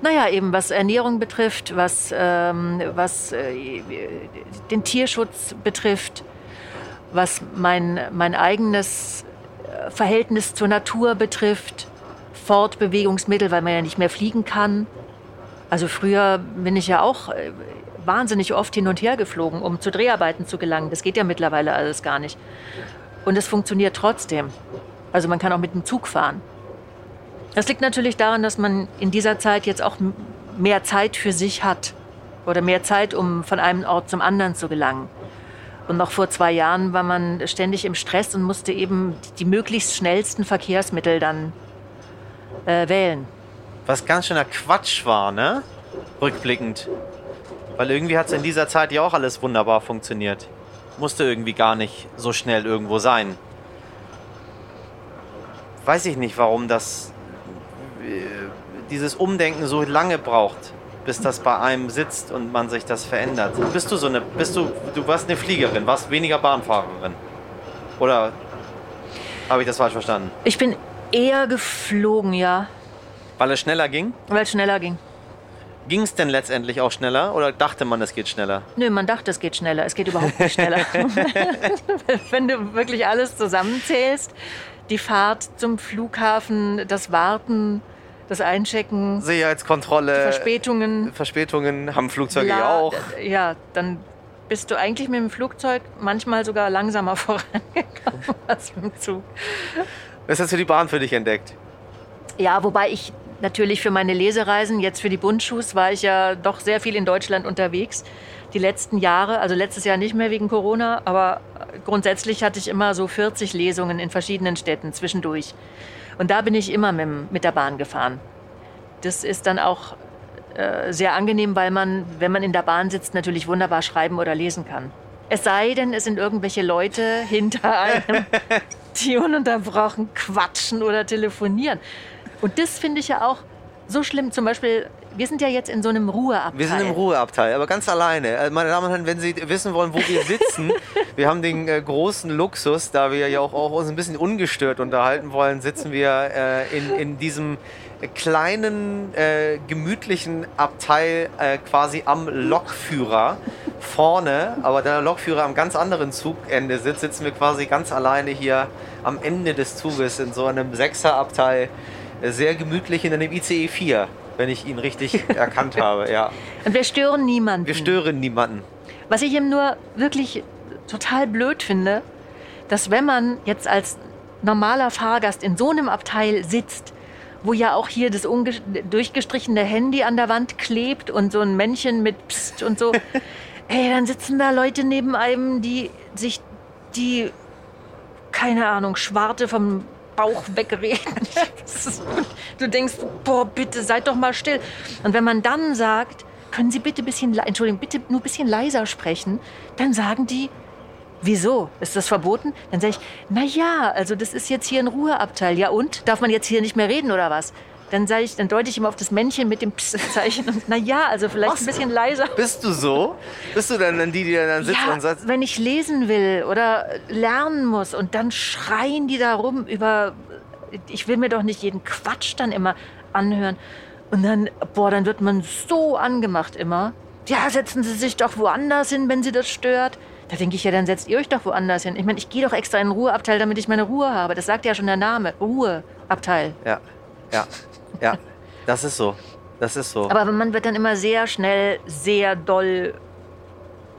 Naja, eben was Ernährung betrifft, was, ähm, was äh, den Tierschutz betrifft, was mein, mein eigenes äh, Verhältnis zur Natur betrifft, Fortbewegungsmittel, weil man ja nicht mehr fliegen kann. Also früher bin ich ja auch äh, wahnsinnig oft hin und her geflogen, um zu Dreharbeiten zu gelangen. Das geht ja mittlerweile alles gar nicht. Und es funktioniert trotzdem. Also man kann auch mit dem Zug fahren. Das liegt natürlich daran, dass man in dieser Zeit jetzt auch mehr Zeit für sich hat oder mehr Zeit, um von einem Ort zum anderen zu gelangen. Und noch vor zwei Jahren war man ständig im Stress und musste eben die möglichst schnellsten Verkehrsmittel dann äh, wählen. Was ganz schöner Quatsch war, ne? Rückblickend. Weil irgendwie hat es in dieser Zeit ja auch alles wunderbar funktioniert. Musste irgendwie gar nicht so schnell irgendwo sein. Weiß ich nicht, warum das äh, dieses Umdenken so lange braucht, bis das bei einem sitzt und man sich das verändert. Bist du so eine, bist du, du warst eine Fliegerin, warst weniger Bahnfahrerin? Oder habe ich das falsch verstanden? Ich bin eher geflogen, ja, Weil es schneller ging? weil es schneller ging. Ging es denn letztendlich auch schneller oder dachte man, es geht schneller? Nö, man dachte, es geht schneller. Es geht überhaupt nicht schneller. Wenn du wirklich alles zusammenzählst, die Fahrt zum Flughafen, das Warten, das Einchecken, Sicherheitskontrolle, Verspätungen. Verspätungen haben Flugzeuge ja auch. Ja, dann bist du eigentlich mit dem Flugzeug manchmal sogar langsamer vorangekommen als mit dem Zug. Was hast du die Bahn für dich entdeckt? Ja, wobei ich natürlich für meine Lesereisen, jetzt für die Bundschuhs, war ich ja doch sehr viel in Deutschland unterwegs. Die letzten Jahre, also letztes Jahr nicht mehr wegen Corona, aber grundsätzlich hatte ich immer so 40 Lesungen in verschiedenen Städten zwischendurch. Und da bin ich immer mit, mit der Bahn gefahren. Das ist dann auch äh, sehr angenehm, weil man, wenn man in der Bahn sitzt, natürlich wunderbar schreiben oder lesen kann. Es sei denn, es sind irgendwelche Leute hinter einem, die ununterbrochen quatschen oder telefonieren. Und das finde ich ja auch so schlimm. Zum Beispiel wir sind ja jetzt in so einem Ruheabteil. Wir sind im Ruheabteil, aber ganz alleine. Äh, meine Damen und Herren, wenn Sie wissen wollen, wo wir sitzen, wir haben den äh, großen Luxus, da wir ja auch, auch, uns ein bisschen ungestört unterhalten wollen, sitzen wir äh, in, in diesem kleinen, äh, gemütlichen Abteil äh, quasi am Lokführer vorne, aber der Lokführer am ganz anderen Zugende sitzt, sitzen wir quasi ganz alleine hier am Ende des Zuges in so einem Sechserabteil, äh, sehr gemütlich in einem ICE 4 wenn ich ihn richtig erkannt habe. Ja. Und wir stören niemanden. Wir stören niemanden. Was ich ihm nur wirklich total blöd finde, dass wenn man jetzt als normaler Fahrgast in so einem Abteil sitzt, wo ja auch hier das durchgestrichene Handy an der Wand klebt und so ein Männchen mit Psst und so, ey, dann sitzen da Leute neben einem, die sich die, keine Ahnung, Schwarte vom Bauch wegreden. du denkst, boah, bitte seid doch mal still. Und wenn man dann sagt, können Sie bitte ein bisschen, Entschuldigung, bitte nur ein bisschen leiser sprechen, dann sagen die, Wieso? Ist das verboten? Dann sage ich, na ja, also das ist jetzt hier ein Ruheabteil. Ja und? Darf man jetzt hier nicht mehr reden oder was? Dann sage ich, dann deute ich immer auf das Männchen mit dem Zeichen und na ja, also vielleicht was? ein bisschen leiser. Bist du so? Bist du dann die, die dann sitzt ja, und sagt, wenn ich lesen will oder lernen muss und dann schreien die da rum über ich will mir doch nicht jeden Quatsch dann immer anhören. Und dann, boah, dann wird man so angemacht immer. Ja, setzen Sie sich doch woanders hin, wenn Sie das stört. Da denke ich ja, dann setzt ihr euch doch woanders hin. Ich meine, ich gehe doch extra in den Ruheabteil, damit ich meine Ruhe habe. Das sagt ja schon der Name. Ruheabteil. Ja, ja, ja. Das ist so. Das ist so. Aber man wird dann immer sehr schnell, sehr doll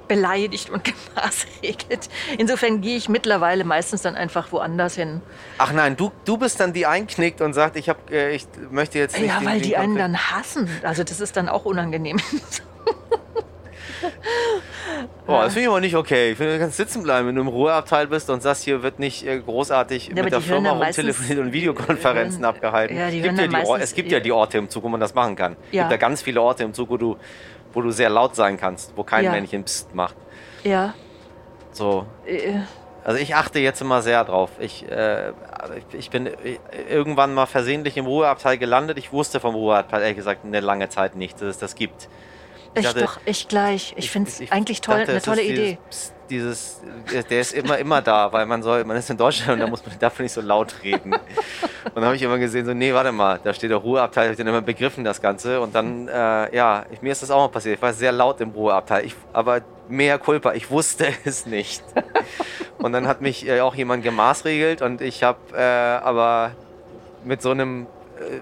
beleidigt und gemaßregelt. Insofern gehe ich mittlerweile meistens dann einfach woanders hin. Ach nein, du, du bist dann die einknickt und sagt, ich, hab, äh, ich möchte jetzt nicht. Ja, weil die einen dann hassen. Also das ist dann auch unangenehm. Boah, das finde ich aber nicht okay. Ich finde, du kannst sitzen bleiben, wenn du im Ruheabteil bist und sagst, hier wird nicht äh, großartig ja, mit der Firma rumtelefoniert und Videokonferenzen hören, abgehalten. Ja, es, gibt ja die, es gibt ja die Orte im Zug, wo man das machen kann. Es gibt ja ganz viele Orte im Zug, wo du wo du sehr laut sein kannst, wo kein. Männchen Psst macht. Ja. So. Äh. Also ich achte jetzt immer sehr drauf. Ich, äh, ich bin irgendwann mal versehentlich im Ruheabteil gelandet. Ich wusste vom Ruheabteil ehrlich gesagt eine lange Zeit nicht, dass es das gibt. Ich, ich dachte, doch, ich gleich. Ich, ich finde es eigentlich toll, dachte, eine tolle Idee. Dieses, dieses, der ist immer, immer da, weil man soll, man ist in Deutschland und da muss man dafür nicht so laut reden. und dann habe ich immer gesehen, so, nee, warte mal, da steht der Ruheabteil, habe ich dann immer begriffen, das Ganze. Und dann, äh, ja, ich, mir ist das auch mal passiert. Ich war sehr laut im Ruheabteil, ich, aber mehr Culpa, ich wusste es nicht. und dann hat mich äh, auch jemand gemaßregelt und ich habe äh, aber mit so einem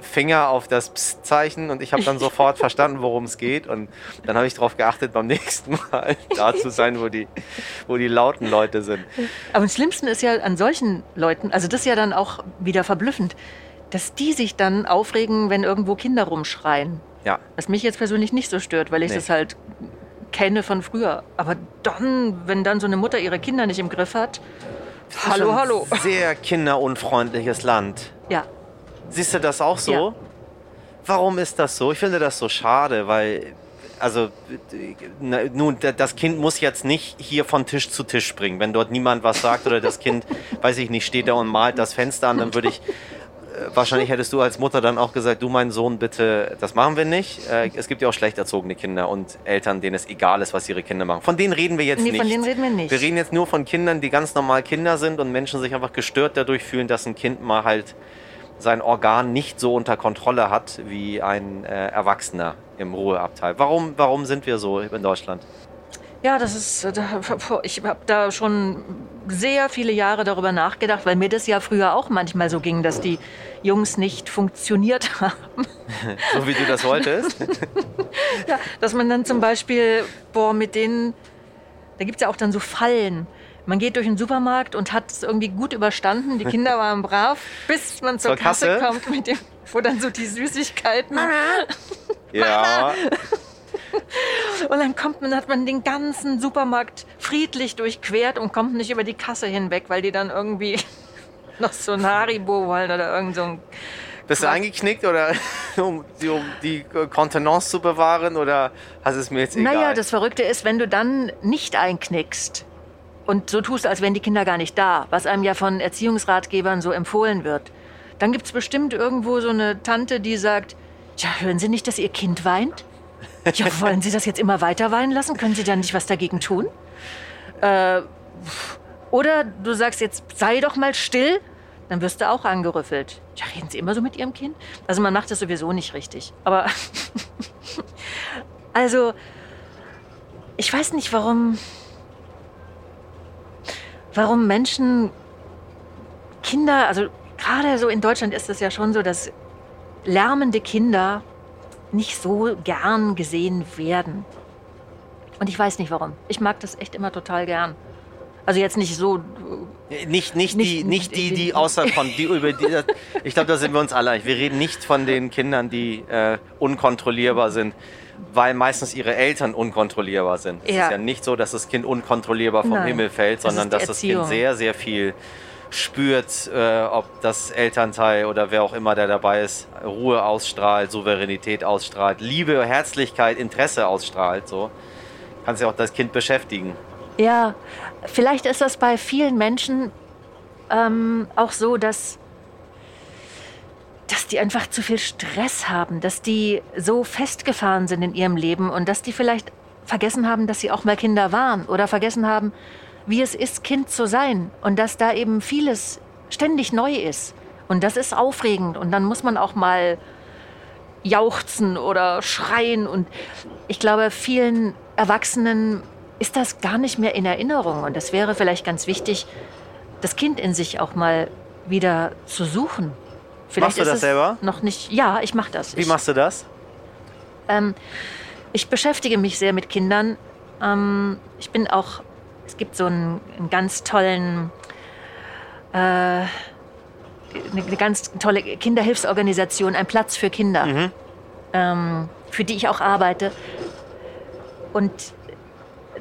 Finger auf das Psst-Zeichen und ich habe dann sofort verstanden, worum es geht. Und dann habe ich darauf geachtet, beim nächsten Mal da zu sein, wo die, wo die lauten Leute sind. Aber am schlimmsten ist ja an solchen Leuten, also das ist ja dann auch wieder verblüffend, dass die sich dann aufregen, wenn irgendwo Kinder rumschreien. Ja. Was mich jetzt persönlich nicht so stört, weil ich nee. das halt kenne von früher. Aber dann, wenn dann so eine Mutter ihre Kinder nicht im Griff hat, hallo, hallo. Sehr kinderunfreundliches Land. Ja. Siehst du das auch so? Ja. Warum ist das so? Ich finde das so schade, weil also nun, das Kind muss jetzt nicht hier von Tisch zu Tisch springen. Wenn dort niemand was sagt oder das Kind, weiß ich nicht, steht da und malt das Fenster an, dann würde ich äh, wahrscheinlich hättest du als Mutter dann auch gesagt, du mein Sohn, bitte, das machen wir nicht. Äh, es gibt ja auch schlecht erzogene Kinder und Eltern, denen es egal ist, was ihre Kinder machen. Von denen reden wir jetzt nee, nicht. Von denen reden wir nicht. Wir reden jetzt nur von Kindern, die ganz normal Kinder sind und Menschen sich einfach gestört dadurch fühlen, dass ein Kind mal halt sein Organ nicht so unter Kontrolle hat wie ein äh, Erwachsener im Ruheabteil. Warum, warum sind wir so in Deutschland? Ja, das ist, äh, ich habe da schon sehr viele Jahre darüber nachgedacht, weil mir das ja früher auch manchmal so ging, dass die Jungs nicht funktioniert haben. so wie du das wolltest? ja, dass man dann zum Beispiel, boah, mit denen, da gibt es ja auch dann so Fallen man geht durch den Supermarkt und hat es irgendwie gut überstanden. Die Kinder waren brav, bis man zur, zur Kasse? Kasse? kommt, mit dem, wo dann so die Süßigkeiten. ja. Und dann kommt man, hat man den ganzen Supermarkt friedlich durchquert und kommt nicht über die Kasse hinweg, weil die dann irgendwie noch so ein Haribo wollen oder irgend so ein bist du eingeknickt oder um die, um die Kontenance zu bewahren oder hast es mir jetzt egal? Naja, das Verrückte ist, wenn du dann nicht einknickst und so tust, als wären die Kinder gar nicht da, was einem ja von Erziehungsratgebern so empfohlen wird, dann gibt es bestimmt irgendwo so eine Tante, die sagt, ja, hören Sie nicht, dass Ihr Kind weint? Ja, wollen Sie das jetzt immer weiter weinen lassen? Können Sie dann nicht was dagegen tun? Äh, oder du sagst jetzt, sei doch mal still, dann wirst du auch angerüffelt. Ja, reden Sie immer so mit Ihrem Kind? Also man macht das sowieso nicht richtig. Aber also, ich weiß nicht, warum, warum Menschen Kinder, also gerade so in Deutschland ist es ja schon so, dass lärmende Kinder nicht so gern gesehen werden. Und ich weiß nicht warum. Ich mag das echt immer total gern. Also jetzt nicht so. Nicht, nicht, nicht die, nicht die, die außer von die über die. Ich glaube, da sind wir uns alle einig. Wir reden nicht von den Kindern, die äh, unkontrollierbar sind, weil meistens ihre Eltern unkontrollierbar sind. Es ja. ist ja nicht so, dass das Kind unkontrollierbar vom Nein, Himmel fällt, sondern das dass das Kind sehr, sehr viel spürt, äh, ob das Elternteil oder wer auch immer, der dabei ist, Ruhe ausstrahlt, Souveränität ausstrahlt, Liebe, Herzlichkeit, Interesse ausstrahlt. So kannst ja auch das Kind beschäftigen. Ja, vielleicht ist das bei vielen Menschen ähm, auch so, dass, dass die einfach zu viel Stress haben, dass die so festgefahren sind in ihrem Leben und dass die vielleicht vergessen haben, dass sie auch mal Kinder waren oder vergessen haben, wie es ist, Kind zu sein und dass da eben vieles ständig neu ist. Und das ist aufregend und dann muss man auch mal jauchzen oder schreien. Und ich glaube, vielen Erwachsenen ist das gar nicht mehr in Erinnerung. Und das wäre vielleicht ganz wichtig, das Kind in sich auch mal wieder zu suchen. Vielleicht machst du das selber? Noch nicht. Ja, ich mache das. Wie ich, machst du das? Ähm, ich beschäftige mich sehr mit Kindern. Ähm, ich bin auch. Es gibt so einen, einen ganz tollen. Äh, eine ganz tolle Kinderhilfsorganisation, ein Platz für Kinder, mhm. ähm, für die ich auch arbeite. Und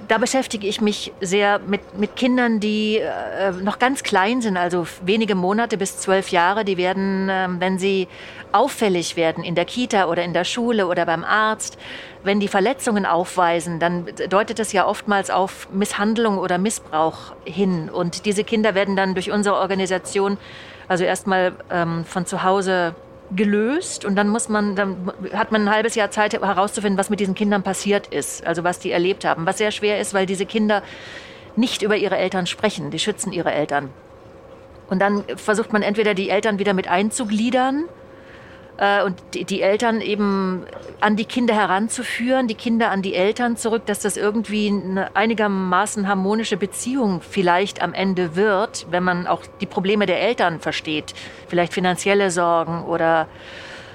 da beschäftige ich mich sehr mit, mit Kindern, die äh, noch ganz klein sind, also wenige Monate bis zwölf Jahre. Die werden, äh, wenn sie auffällig werden in der Kita oder in der Schule oder beim Arzt, wenn die Verletzungen aufweisen, dann deutet das ja oftmals auf Misshandlung oder Missbrauch hin. Und diese Kinder werden dann durch unsere Organisation, also erstmal ähm, von zu Hause gelöst und dann muss man, dann hat man ein halbes Jahr Zeit herauszufinden, was mit diesen Kindern passiert ist, also was die erlebt haben. Was sehr schwer ist, weil diese Kinder nicht über ihre Eltern sprechen, die schützen ihre Eltern. Und dann versucht man entweder die Eltern wieder mit einzugliedern und die, die, Eltern eben an die Kinder heranzuführen, die Kinder an die Eltern zurück, dass das irgendwie eine einigermaßen harmonische Beziehung vielleicht am Ende wird, wenn man auch die Probleme der Eltern versteht, vielleicht finanzielle Sorgen oder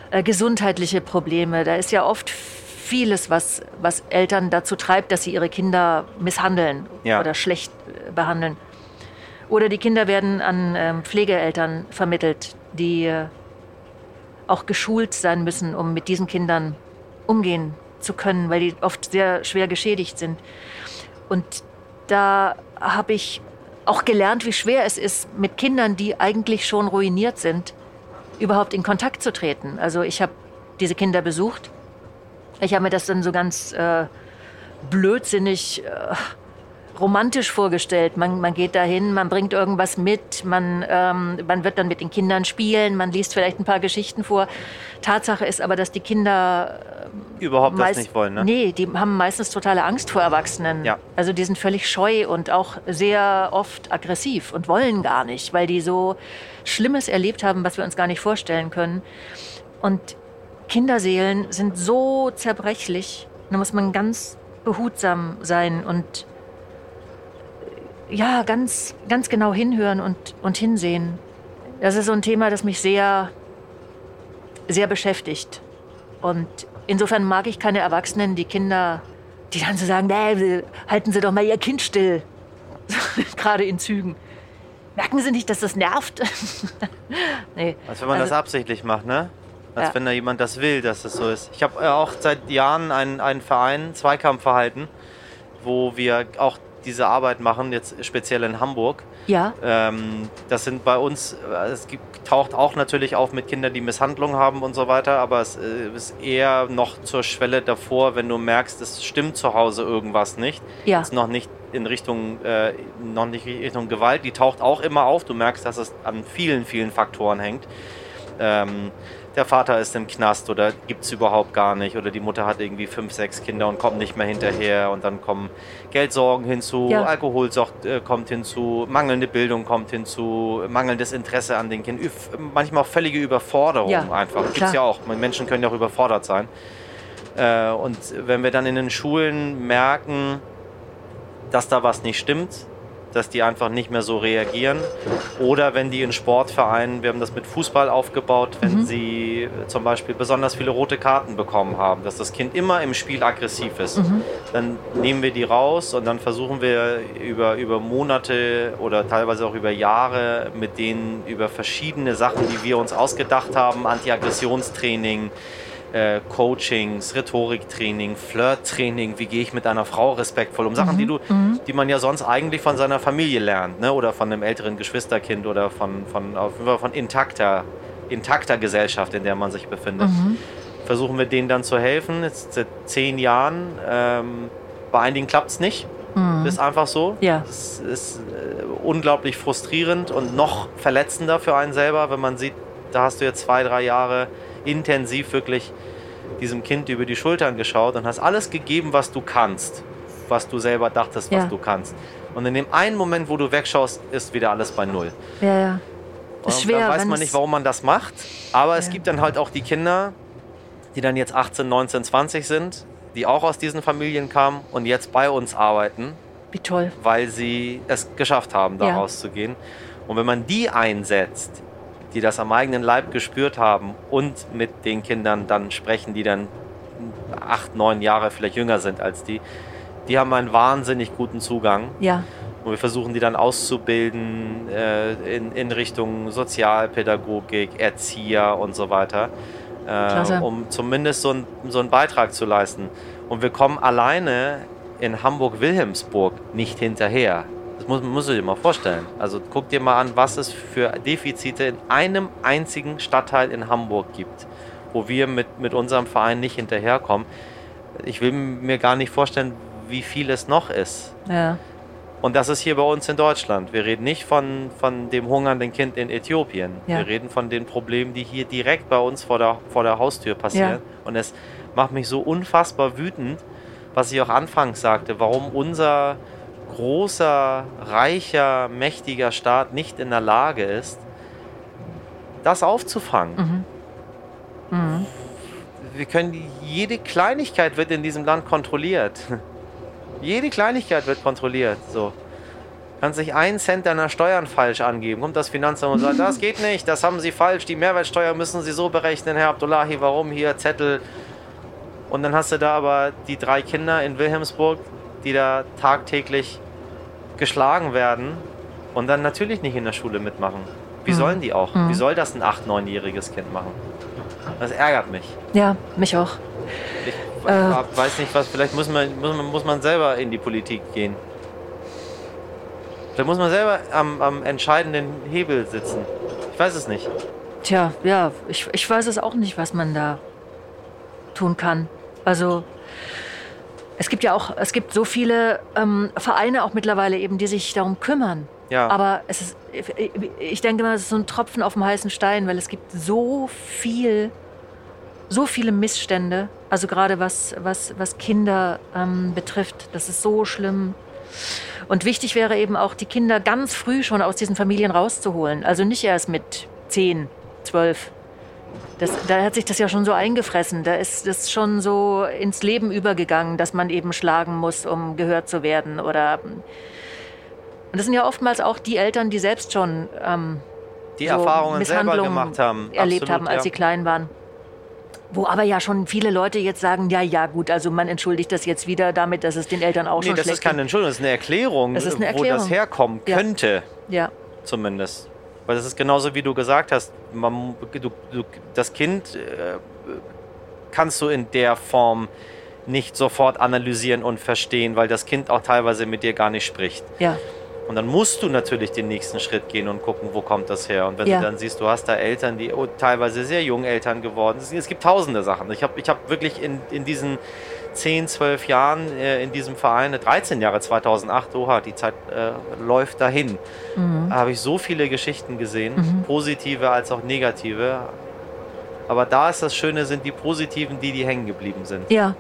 äh, gesundheitliche Probleme. Da ist ja oft vieles, was, was Eltern dazu treibt, dass sie ihre Kinder misshandeln ja. oder schlecht äh, behandeln. Oder die Kinder werden an ähm, Pflegeeltern vermittelt, die äh, auch geschult sein müssen, um mit diesen Kindern umgehen zu können, weil die oft sehr schwer geschädigt sind. Und da habe ich auch gelernt, wie schwer es ist, mit Kindern, die eigentlich schon ruiniert sind, überhaupt in Kontakt zu treten. Also ich habe diese Kinder besucht. Ich habe mir das dann so ganz äh, blödsinnig äh, romantisch vorgestellt. Man, man geht dahin, man bringt irgendwas mit, man, ähm, man wird dann mit den Kindern spielen, man liest vielleicht ein paar Geschichten vor. Tatsache ist aber, dass die Kinder äh, überhaupt meist, das nicht wollen. Ne? Nee, die haben meistens totale Angst vor Erwachsenen. Ja. Also die sind völlig scheu und auch sehr oft aggressiv und wollen gar nicht, weil die so Schlimmes erlebt haben, was wir uns gar nicht vorstellen können. Und Kinderseelen sind so zerbrechlich. Da muss man ganz behutsam sein und ja, ganz, ganz genau hinhören und, und hinsehen. Das ist so ein Thema, das mich sehr, sehr beschäftigt. Und insofern mag ich keine Erwachsenen, die Kinder, die dann so sagen, nee, halten Sie doch mal Ihr Kind still. Gerade in Zügen. Merken Sie nicht, dass das nervt? nee. Als wenn man also, das absichtlich macht, ne? als Ja. wenn da jemand das will, dass es so ist. Ich habe äh, auch seit Jahren einen, einen Verein, Zweikampfverhalten, wo wir auch diese Arbeit machen, jetzt speziell in Hamburg. Ja, Ähm, das sind bei uns, äh, es gibt, taucht auch natürlich auf mit Kindern, die Misshandlung haben und so weiter, aber es äh, ist eher noch zur Schwelle davor, wenn du merkst, es stimmt zu Hause irgendwas nicht. ja. ist noch nicht in Richtung, äh, noch nicht in Richtung Gewalt. Die taucht auch immer auf. Du merkst, dass es an vielen, vielen Faktoren hängt. Ähm, der Vater ist im Knast oder gibt es überhaupt gar nicht. Oder die Mutter hat irgendwie fünf, sechs Kinder und kommt nicht mehr hinterher. Und dann kommen Geldsorgen hinzu, Ja. Alkoholsucht äh, kommt hinzu, mangelnde Bildung kommt hinzu, mangelndes Interesse an den Kindern. Manchmal auch völlige Überforderung Ja, einfach. Gibt es ja auch. Menschen können ja auch überfordert sein. Äh, und wenn wir dann in den Schulen merken, dass da was nicht stimmt, dass die einfach nicht mehr so reagieren. Oder wenn die in Sportvereinen, wir haben das mit Fußball aufgebaut, wenn sie äh, zum Beispiel besonders viele rote Karten bekommen haben, dass das Kind immer im Spiel aggressiv ist, dann nehmen wir die raus und dann versuchen wir über, über Monate oder teilweise auch über Jahre mit denen über verschiedene Sachen, die wir uns ausgedacht haben, Anti-Aggressionstraining, äh, Coachings, Rhetoriktraining, Flirttraining, wie gehe ich mit einer Frau respektvoll um Sachen, die du, die man ja sonst eigentlich von seiner Familie lernt, ne? oder von einem älteren Geschwisterkind oder von, von, auf jeden Fall von intakter, intakter Gesellschaft, in der man sich befindet. Versuchen wir denen dann zu helfen, jetzt seit zehn Jahren. Ähm, bei einigen klappt es nicht. Ist einfach so. Ja. Es ist äh, unglaublich frustrierend und noch verletzender für einen selber, wenn man sieht, da hast du jetzt zwei, drei Jahre intensiv wirklich diesem Kind über die Schultern geschaut und hast alles gegeben, was du kannst, was du selber dachtest, was Ja. du kannst. Und in dem einen Moment, wo du wegschaust, ist wieder alles bei Null. Ja, ja. Ist Und schwer, dann weiß man es- nicht, warum man das macht. Aber es Ja. gibt dann halt auch die Kinder, die dann jetzt 18, 19, 20 sind, die auch aus diesen Familien kamen und jetzt bei uns arbeiten, Wie toll. weil sie es geschafft haben, da Ja. rauszugehen. Und wenn man die einsetzt, die das am eigenen Leib gespürt haben und mit den Kindern dann sprechen, die dann acht, neun Jahre vielleicht jünger sind als die, die haben einen wahnsinnig guten Zugang. Ja, Und wir versuchen die dann auszubilden äh, in, in Richtung Sozialpädagogik, Erzieher und so weiter, äh, um zumindest so, ein, so einen Beitrag zu leisten. Und wir kommen alleine in Hamburg-Wilhelmsburg nicht hinterher. Muss, musst du dir mal vorstellen. Also guck dir mal an, was es für Defizite in einem einzigen Stadtteil in Hamburg gibt, wo wir mit, mit unserem Verein nicht hinterherkommen. Ich will mir gar nicht vorstellen, wie viel es noch ist. ja. Und das ist hier bei uns in Deutschland. Wir reden nicht von, von dem hungernden Kind in Äthiopien. Ja. Wir reden von den Problemen, die hier direkt bei uns vor der, vor der Haustür passieren. Ja. Und es macht mich so unfassbar wütend, was ich auch anfangs sagte, warum unser großer, reicher, mächtiger Staat nicht in der Lage ist, das aufzufangen. Mhm. Mhm. Wir können, jede Kleinigkeit wird in diesem Land kontrolliert. Jede Kleinigkeit wird kontrolliert. So. Kannst nicht einen Cent deiner Steuern falsch angeben. Kommt das Finanzamt und sagt, das geht nicht, das haben Sie falsch, die Mehrwertsteuer müssen Sie so berechnen, Herr Abdullahi, warum hier Zettel? Und dann hast du da aber die drei Kinder in Wilhelmsburg, die da tagtäglich geschlagen werden und dann natürlich nicht in der Schule mitmachen. Wie Mhm. sollen die auch? Mhm. Wie soll das ein 8-, 9-jähriges Kind machen? Das ärgert mich. ja, mich auch. Ich Äh. weiß nicht, was, vielleicht muss man, muss, man, muss man selber in die Politik gehen. Vielleicht muss man selber am, am entscheidenden Hebel sitzen. Ich weiß es nicht. Tja, ja, ich, ich weiß es auch nicht, was man da tun kann. Also es gibt ja auch, es gibt so viele ähm, Vereine auch mittlerweile eben, die sich darum kümmern. Ja. Aber es ist, ich denke mal, es ist so ein Tropfen auf dem heißen Stein, weil es gibt so viel, so viele Missstände. Also gerade was, was, was Kinder ähm, betrifft, das ist so schlimm. Und wichtig wäre eben auch, die Kinder ganz früh schon aus diesen Familien rauszuholen. Also nicht erst mit 10, 12. Das, da hat sich das ja schon so eingefressen. Da ist das schon so ins Leben übergegangen, dass man eben schlagen muss, um gehört zu werden. Oder und das sind ja oftmals auch die Eltern, die selbst schon ähm, Die so Erfahrungen selber Misshandlungen gemacht haben. erlebt Absolut, haben, als ja. sie klein waren. Wo aber ja schon viele Leute jetzt sagen, ja, ja, gut, also man entschuldigt das jetzt wieder damit, dass es den Eltern auch Nee, schon das schlecht ist keine Entschuldigung, das ist eine Erklärung, Das ist eine wo das Erklärung. herkommen Ja. könnte. Ja, zumindest. Weil das ist genauso, wie du gesagt hast. Man, du, du, das Kind äh, kannst du in der Form nicht sofort analysieren und verstehen, weil das Kind auch teilweise mit dir gar nicht spricht. Ja. Und dann musst du natürlich den nächsten Schritt gehen und gucken, wo kommt das her. Und wenn Ja. du dann siehst, du hast da Eltern, die oh, teilweise sehr jung Eltern geworden sind. Es gibt tausende Sachen. Ich habe ich hab wirklich in, in diesen 10, 12 Jahren äh, in diesem Verein, 13 Jahre 2008, oha, die Zeit äh, läuft dahin, habe ich so viele Geschichten gesehen, positive als auch negative. Aber da ist das Schöne, sind die positiven, die, die hängen geblieben sind. Ja,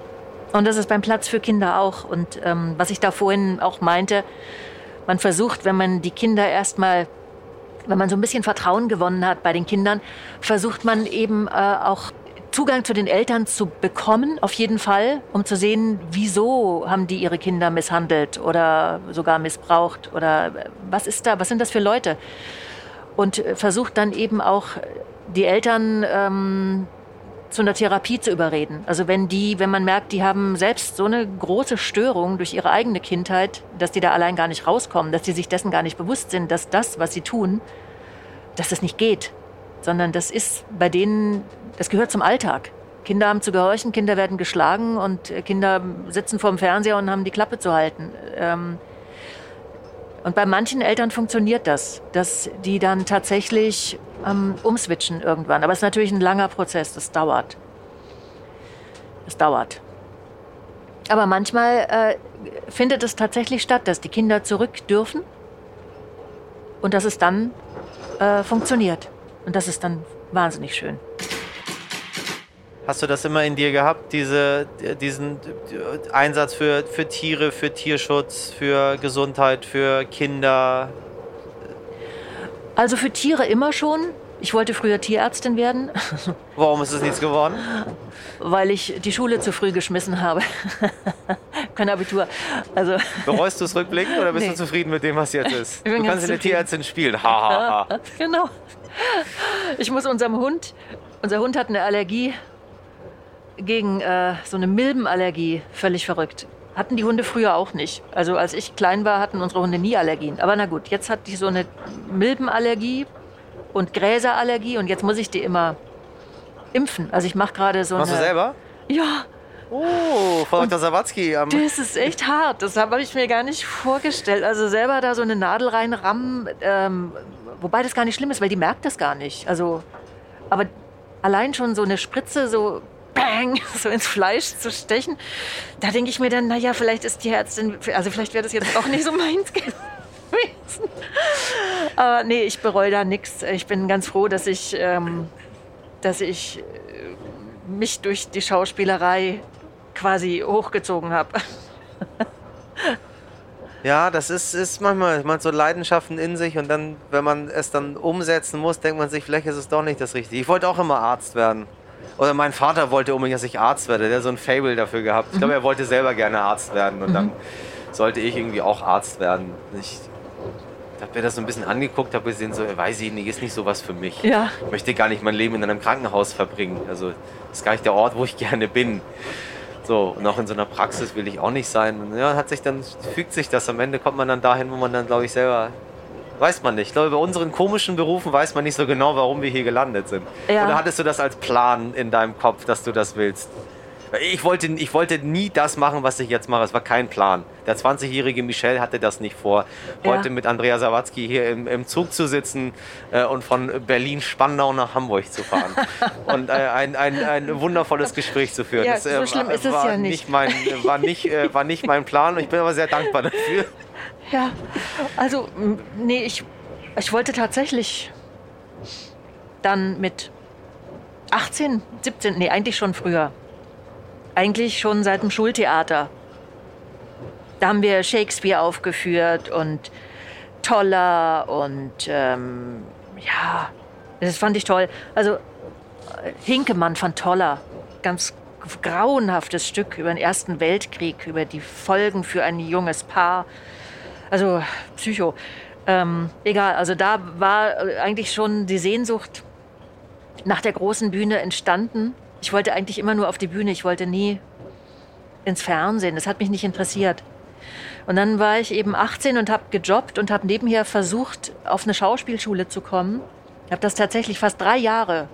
und das ist beim Platz für Kinder auch. Und ähm, was ich da vorhin auch meinte, man versucht, wenn man die Kinder erstmal, wenn man so ein bisschen Vertrauen gewonnen hat bei den Kindern, versucht man eben äh, auch Zugang zu den Eltern zu bekommen, auf jeden Fall, um zu sehen, wieso haben die ihre Kinder misshandelt oder sogar missbraucht oder äh, was ist da, was sind das für Leute? Und äh, versucht dann eben auch die Eltern ähm, zu einer Therapie zu überreden. Also wenn die, wenn man merkt, die haben selbst so eine große Störung durch ihre eigene Kindheit, dass die da allein gar nicht rauskommen, dass die sich dessen gar nicht bewusst sind, dass das, was sie tun, dass das nicht geht, sondern das ist bei denen, das gehört zum Alltag. Kinder haben zu gehorchen, Kinder werden geschlagen und äh, Kinder sitzen vorm Fernseher und haben die Klappe zu halten. Ähm, und bei manchen Eltern funktioniert das, dass die dann tatsächlich ähm, umswitchen irgendwann. Aber es ist natürlich ein langer Prozess, das dauert. Das dauert. Aber manchmal äh, findet es tatsächlich statt, dass die Kinder zurück dürfen und dass es dann äh, funktioniert. Und das ist dann wahnsinnig schön. Hast du das immer in dir gehabt, diese, diesen Einsatz für, für Tiere, für Tierschutz, für Gesundheit, für Kinder? Also für Tiere immer schon. Ich wollte früher Tierärztin werden, Warum ist es nichts geworden? weil ich die Schule zu früh geschmissen habe. Kein Abitur. Also Bereust du es rückblickend oder bist Nee. du zufrieden mit dem, was jetzt ist? Du kannst eine. Tierärztin spielen. Ha, ha, ha. genau. Ich muss unserem Hund, unser Hund hat eine Allergie gegen äh, so eine Milbenallergie, völlig verrückt. Hatten die Hunde früher auch nicht. Also als ich klein war, hatten unsere Hunde nie Allergien. Aber na gut, jetzt hat die so eine Milbenallergie und Gräserallergie und jetzt muss ich die immer impfen. Also ich mache gerade so Machst du eine... selber? Ja, Oh, Frau Dr. Sawatzki. am- das ist echt hart. Das habe ich mir gar nicht vorgestellt. Also selber da so eine Nadel reinrammen, ähm, wobei das gar nicht schlimm ist, weil die merkt das gar nicht. Also, aber allein schon so eine Spritze so bang, so ins Fleisch zu stechen, da denke ich mir dann, naja, vielleicht ist die Ärztin, also vielleicht wäre das jetzt auch nicht so meins gewesen. Aber nee, ich bereue da nichts. Ich bin ganz froh, dass ich, ähm, dass ich äh, mich durch die Schauspielerei quasi hochgezogen habe. Ja, das ist, ist manchmal, man hat so Leidenschaften in sich und dann, wenn man es dann umsetzen muss, denkt man sich, vielleicht ist es doch nicht das Richtige. Ich wollte auch immer Arzt werden. Oder mein Vater wollte unbedingt, dass ich Arzt werde. Der hat so ein Fable dafür gehabt. Ich glaube, er wollte selber gerne Arzt werden und dann sollte ich irgendwie auch Arzt werden. Ich habe mir das so ein bisschen angeguckt, habe gesehen, so, weiß ich nicht, ist nicht sowas für mich. Ja. Ich möchte gar nicht mein Leben in einem Krankenhaus verbringen. Also, das ist gar nicht der Ort, wo ich gerne bin. So, und auch in so einer Praxis will ich auch nicht sein. Und ja, hat sich dann, fügt sich das. Am Ende kommt man dann dahin, wo man dann, glaube ich, selber, weiß man nicht. Ich glaube, bei unseren komischen Berufen weiß man nicht so genau, warum wir hier gelandet sind. Ja. Oder hattest du das als Plan in deinem Kopf, dass du das willst? Ich wollte, ich wollte nie das machen, was ich jetzt mache. Es war kein Plan. Der 20-jährige Michel hatte das nicht vor. Heute Ja. mit Andrea Sawatzki hier im, im Zug zu sitzen äh, und von Berlin-Spandau nach Hamburg zu fahren. und äh, ein, ein, ein wundervolles Gespräch zu führen. Ja, Das, so schlimm ist es ja nicht. mein, war, nicht, äh, war nicht mein Plan und ich bin aber sehr dankbar dafür. Ja, also, nee, ich, ich wollte tatsächlich dann mit 18, 17, nee, eigentlich schon früher. Eigentlich schon seit dem Schultheater. Da haben wir Shakespeare aufgeführt und Toller und ähm, ja, das fand ich toll. Also Hinkemann von Toller, ganz grauenhaftes Stück über den Ersten Weltkrieg, über die Folgen für ein junges Paar. Also Psycho. Ähm, egal, also da war äh, eigentlich schon die Sehnsucht nach der großen Bühne entstanden. Ich wollte eigentlich immer nur auf die Bühne, ich wollte nie ins Fernsehen, das hat mich nicht interessiert. Und dann war ich eben 18 und habe gejobbt und habe nebenher versucht, auf eine Schauspielschule zu kommen. Ich habe das tatsächlich fast drei Jahre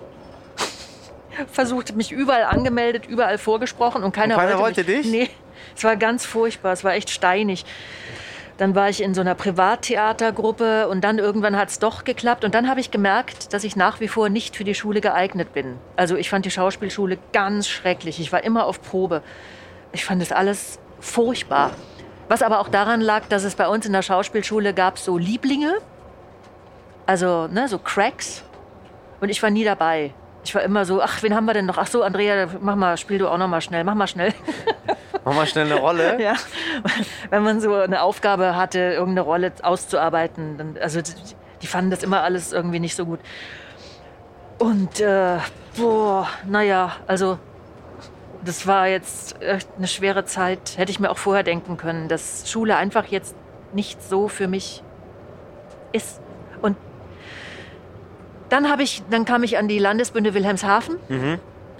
versucht, mich überall angemeldet, überall vorgesprochen und keiner, Und keiner wollte, wollte dich? Nee, es war ganz furchtbar, es war echt steinig. Dann war ich in so einer Privattheatergruppe und dann irgendwann hat es doch geklappt. Und dann habe ich gemerkt, dass ich nach wie vor nicht für die Schule geeignet bin. Also ich fand die Schauspielschule ganz schrecklich. Ich war immer auf Probe. Ich fand das alles furchtbar. Was aber auch daran lag, dass es bei uns in der Schauspielschule gab so Lieblinge, also ne, so Cracks. Und ich war nie dabei. Ich war immer so, ach, wen haben wir denn noch? Ach so, Andrea, mach mal, spiel du auch noch mal schnell, mach mal schnell. Mach mal schnell eine Rolle. Ja, wenn man so eine Aufgabe hatte, irgendeine Rolle auszuarbeiten, dann, also die, die fanden das immer alles irgendwie nicht so gut. Und äh, boah, naja, also das war jetzt echt eine schwere Zeit. Hätte ich mir auch vorher denken können, dass Schule einfach jetzt nicht so für mich ist. Dann habe ich, dann kam ich an die Landesbühne Wilhelmshaven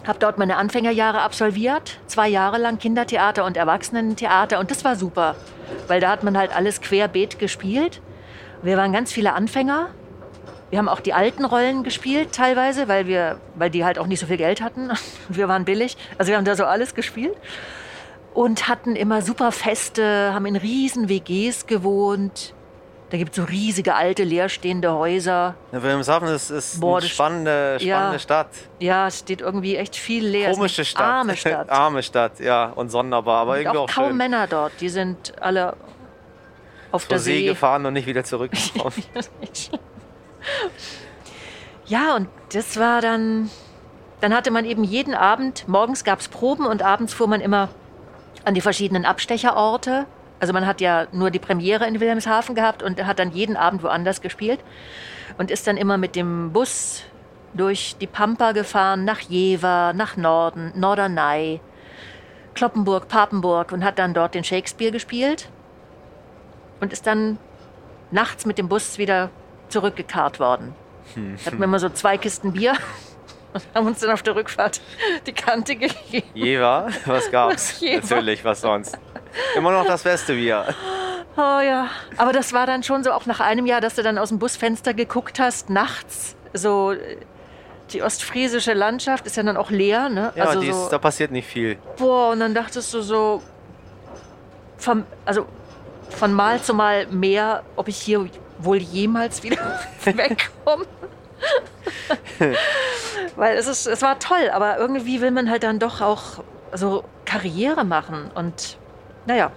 habe dort meine Anfängerjahre absolviert, zwei Jahre lang Kindertheater und Erwachsenentheater und das war super, weil da hat man halt alles querbeet gespielt. Wir waren ganz viele Anfänger. Wir haben auch die alten Rollen gespielt teilweise, weil wir, weil die halt auch nicht so viel Geld hatten. Wir waren billig, also wir haben da so alles gespielt und hatten immer super Feste, haben in riesen WGs gewohnt. Da gibt es so riesige alte leerstehende Häuser. Ja, Wilhelmshaven ist, ist Boah, eine spannende, spannende Ja. Stadt. Ja, es steht irgendwie echt viel leer. Komische Stadt. Arme Stadt. Arme Stadt, ja. Und sonderbar, aber Und irgendwie auch auch, kaum schön. Männer dort. Die sind alle auf Zur der See See. gefahren und nicht wieder zurückgekommen. ja, und das war dann. Dann hatte man eben jeden Abend, morgens gab es Proben und abends fuhr man immer an die verschiedenen Abstecherorte. Also man hat ja nur die Premiere in Wilhelmshaven gehabt und hat dann jeden Abend woanders gespielt und ist dann immer mit dem Bus durch die Pampa gefahren, nach Jever, nach Norden, Norderney, Kloppenburg, Papenburg und hat dann dort den Shakespeare gespielt und ist dann nachts mit dem Bus wieder zurückgekarrt worden. Hatten wir immer so zwei Kisten Bier und haben uns dann auf der Rückfahrt die Kante gegeben. Jever, was gab's? Jever. Natürlich, was sonst. Immer noch das beste Bier. Oh ja, aber das war dann schon so auch nach einem Jahr, dass du dann aus dem Busfenster geguckt hast, nachts, so äh, die ostfriesische Landschaft ist ja dann auch leer, ne? Ja, also die so, ist, da passiert nicht viel. boah, und dann dachtest du so, vom, also von Mal zu Mal mehr, ob ich hier wohl jemals wieder wegkomme. Weil es, ist, es war toll, aber irgendwie will man halt dann doch auch so Karriere machen. Und naja.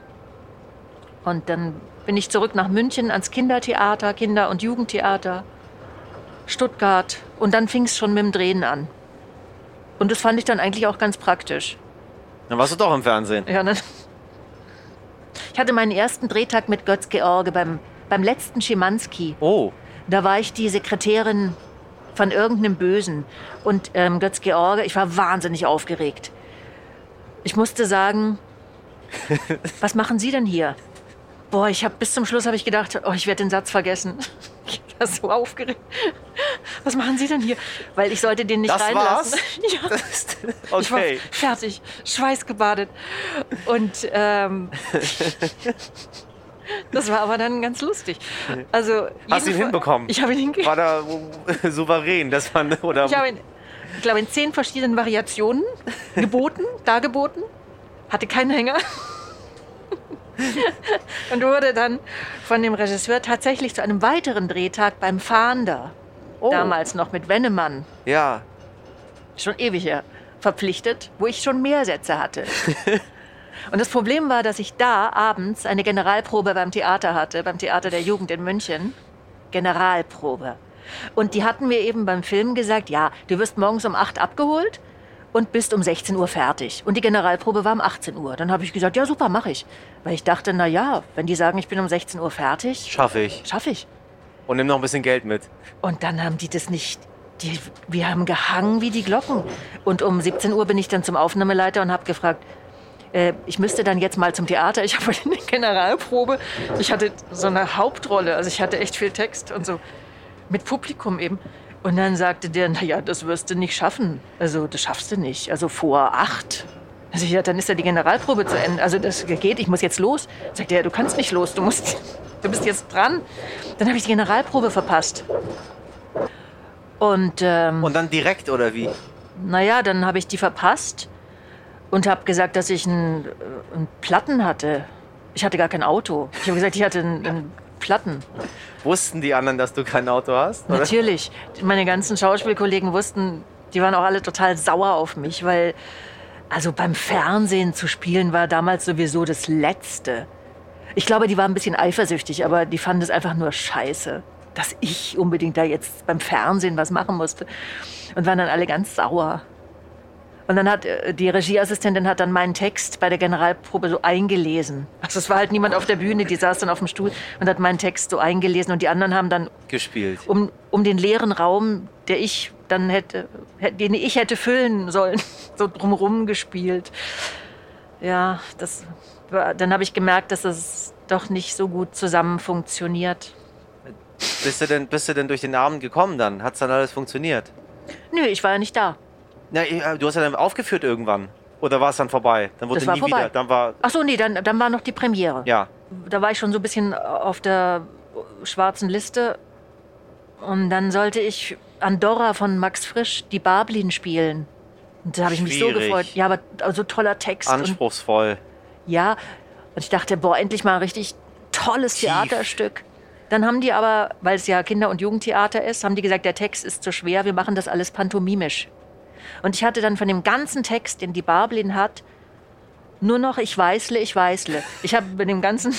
Und dann bin ich zurück nach München ans Kindertheater, Kinder- und Jugendtheater, Stuttgart. Und dann fing es schon mit dem Drehen an. Und das fand ich dann eigentlich auch ganz praktisch. Dann warst du doch im Fernsehen. Ja, ne? Ich hatte meinen ersten Drehtag mit Götz George beim, beim letzten Schimanski. Oh, Da war ich die Sekretärin von irgendeinem Bösen. Und ähm, Götz George, ich war wahnsinnig aufgeregt. Ich musste sagen, was machen Sie denn hier? Boah, ich habe bis zum Schluss habe ich gedacht, oh, ich werde den Satz vergessen. Ich war so aufgeregt. Was machen Sie denn hier? Weil ich sollte den nicht Das reinlassen. war's? Ja. das ist, Ich war okay. fertig, schweißgebadet. Und ähm, das war aber dann ganz lustig. Also Hast du ihn Fall- hinbekommen? Ich habe ihn hingekriegt. War da souverän, das war, oder? Ich habe ihn, ich glaube, in zehn verschiedenen Variationen geboten, dargeboten, hatte keinen Hänger. Und wurde dann von dem Regisseur tatsächlich zu einem weiteren Drehtag beim Fahnder, Oh. damals noch mit Wennemann, Ja, schon ewig her, verpflichtet, wo ich schon mehr Sätze hatte. Und das Problem war, dass ich da abends eine Generalprobe beim Theater hatte, beim Theater der Jugend in München. Generalprobe. Und die hatten mir eben beim Film gesagt, ja, du wirst morgens um 8 abgeholt und bist um 16 Uhr fertig. Und die Generalprobe war um 18 Uhr. Dann habe ich gesagt, ja super, mache ich. Weil ich dachte, na ja, wenn die sagen, ich bin um 16 Uhr fertig, schaffe ich. schaffe ich. Und nimm noch ein bisschen Geld mit. Und dann haben die das nicht. Die, wir haben gehangen wie die Glocken. Und um 17 Uhr bin ich dann zum Aufnahmeleiter und habe gefragt, äh, ich müsste dann jetzt mal zum Theater. Ich habe heute eine Generalprobe. Ich hatte so eine Hauptrolle, also ich hatte echt viel Text und so mit Publikum eben. Und dann sagte der, naja, das wirst du nicht schaffen. Also das schaffst du nicht. Also vor acht. Also ich, ja, dann ist ja die Generalprobe zu Ende. Also das geht, ich muss jetzt los. Sagt er, du kannst nicht los, du musst, du bist jetzt dran. Dann habe ich die Generalprobe verpasst. Und, ähm, Und dann direkt oder wie? naja, dann habe ich die verpasst und habe gesagt, dass ich einen, äh, einen Platten hatte. Ich hatte gar kein Auto. Ich habe gesagt, ich hatte einen, einen Platten. Wussten die anderen, dass du kein Auto hast? Oder? Natürlich. Meine ganzen Schauspielkollegen wussten, die waren auch alle total sauer auf mich, weil also beim Fernsehen zu spielen war damals sowieso das Letzte. Ich glaube, die waren ein bisschen eifersüchtig, aber die fanden es einfach nur scheiße, dass ich unbedingt da jetzt beim Fernsehen was machen musste. Und waren dann alle ganz sauer. Und dann hat äh, die Regieassistentin hat dann meinen Text bei der Generalprobe so eingelesen. Also es war halt niemand auf der Bühne, die saß dann auf dem Stuhl und hat meinen Text so eingelesen und die anderen haben dann Gespielt. um, um den leeren Raum, der ich dann hätte, den ich hätte füllen sollen, so drumherum gespielt. Ja, das war, dann habe ich gemerkt, dass es doch nicht so gut zusammen funktioniert. Bist du denn, bist du denn durch den Abend gekommen dann? Hat's dann alles funktioniert? Nö, ich war ja nicht da. Na, äh, du hast ja dann aufgeführt irgendwann. Oder war es dann vorbei? Dann wurde Das war nie vorbei. wieder. Dann war. Ach so, nee, dann, dann war noch die Premiere. Ja. Da war ich schon so ein bisschen auf der schwarzen Liste. Und dann sollte ich Andorra von Max Frisch, die Barblin, spielen. Und da habe ich mich so gefreut. Ja, aber also toller Text. Und Anspruchsvoll. Ja, und ich dachte, boah, endlich mal ein richtig tolles Tief. Theaterstück. Dann haben die aber, weil es ja Kinder- und Jugendtheater ist, haben die gesagt, der Text ist zu schwer, wir machen das alles pantomimisch. Und ich hatte dann von dem ganzen Text, den die Barblin hat, nur noch ich weißle, ich weißle. Ich habe mit dem ganzen,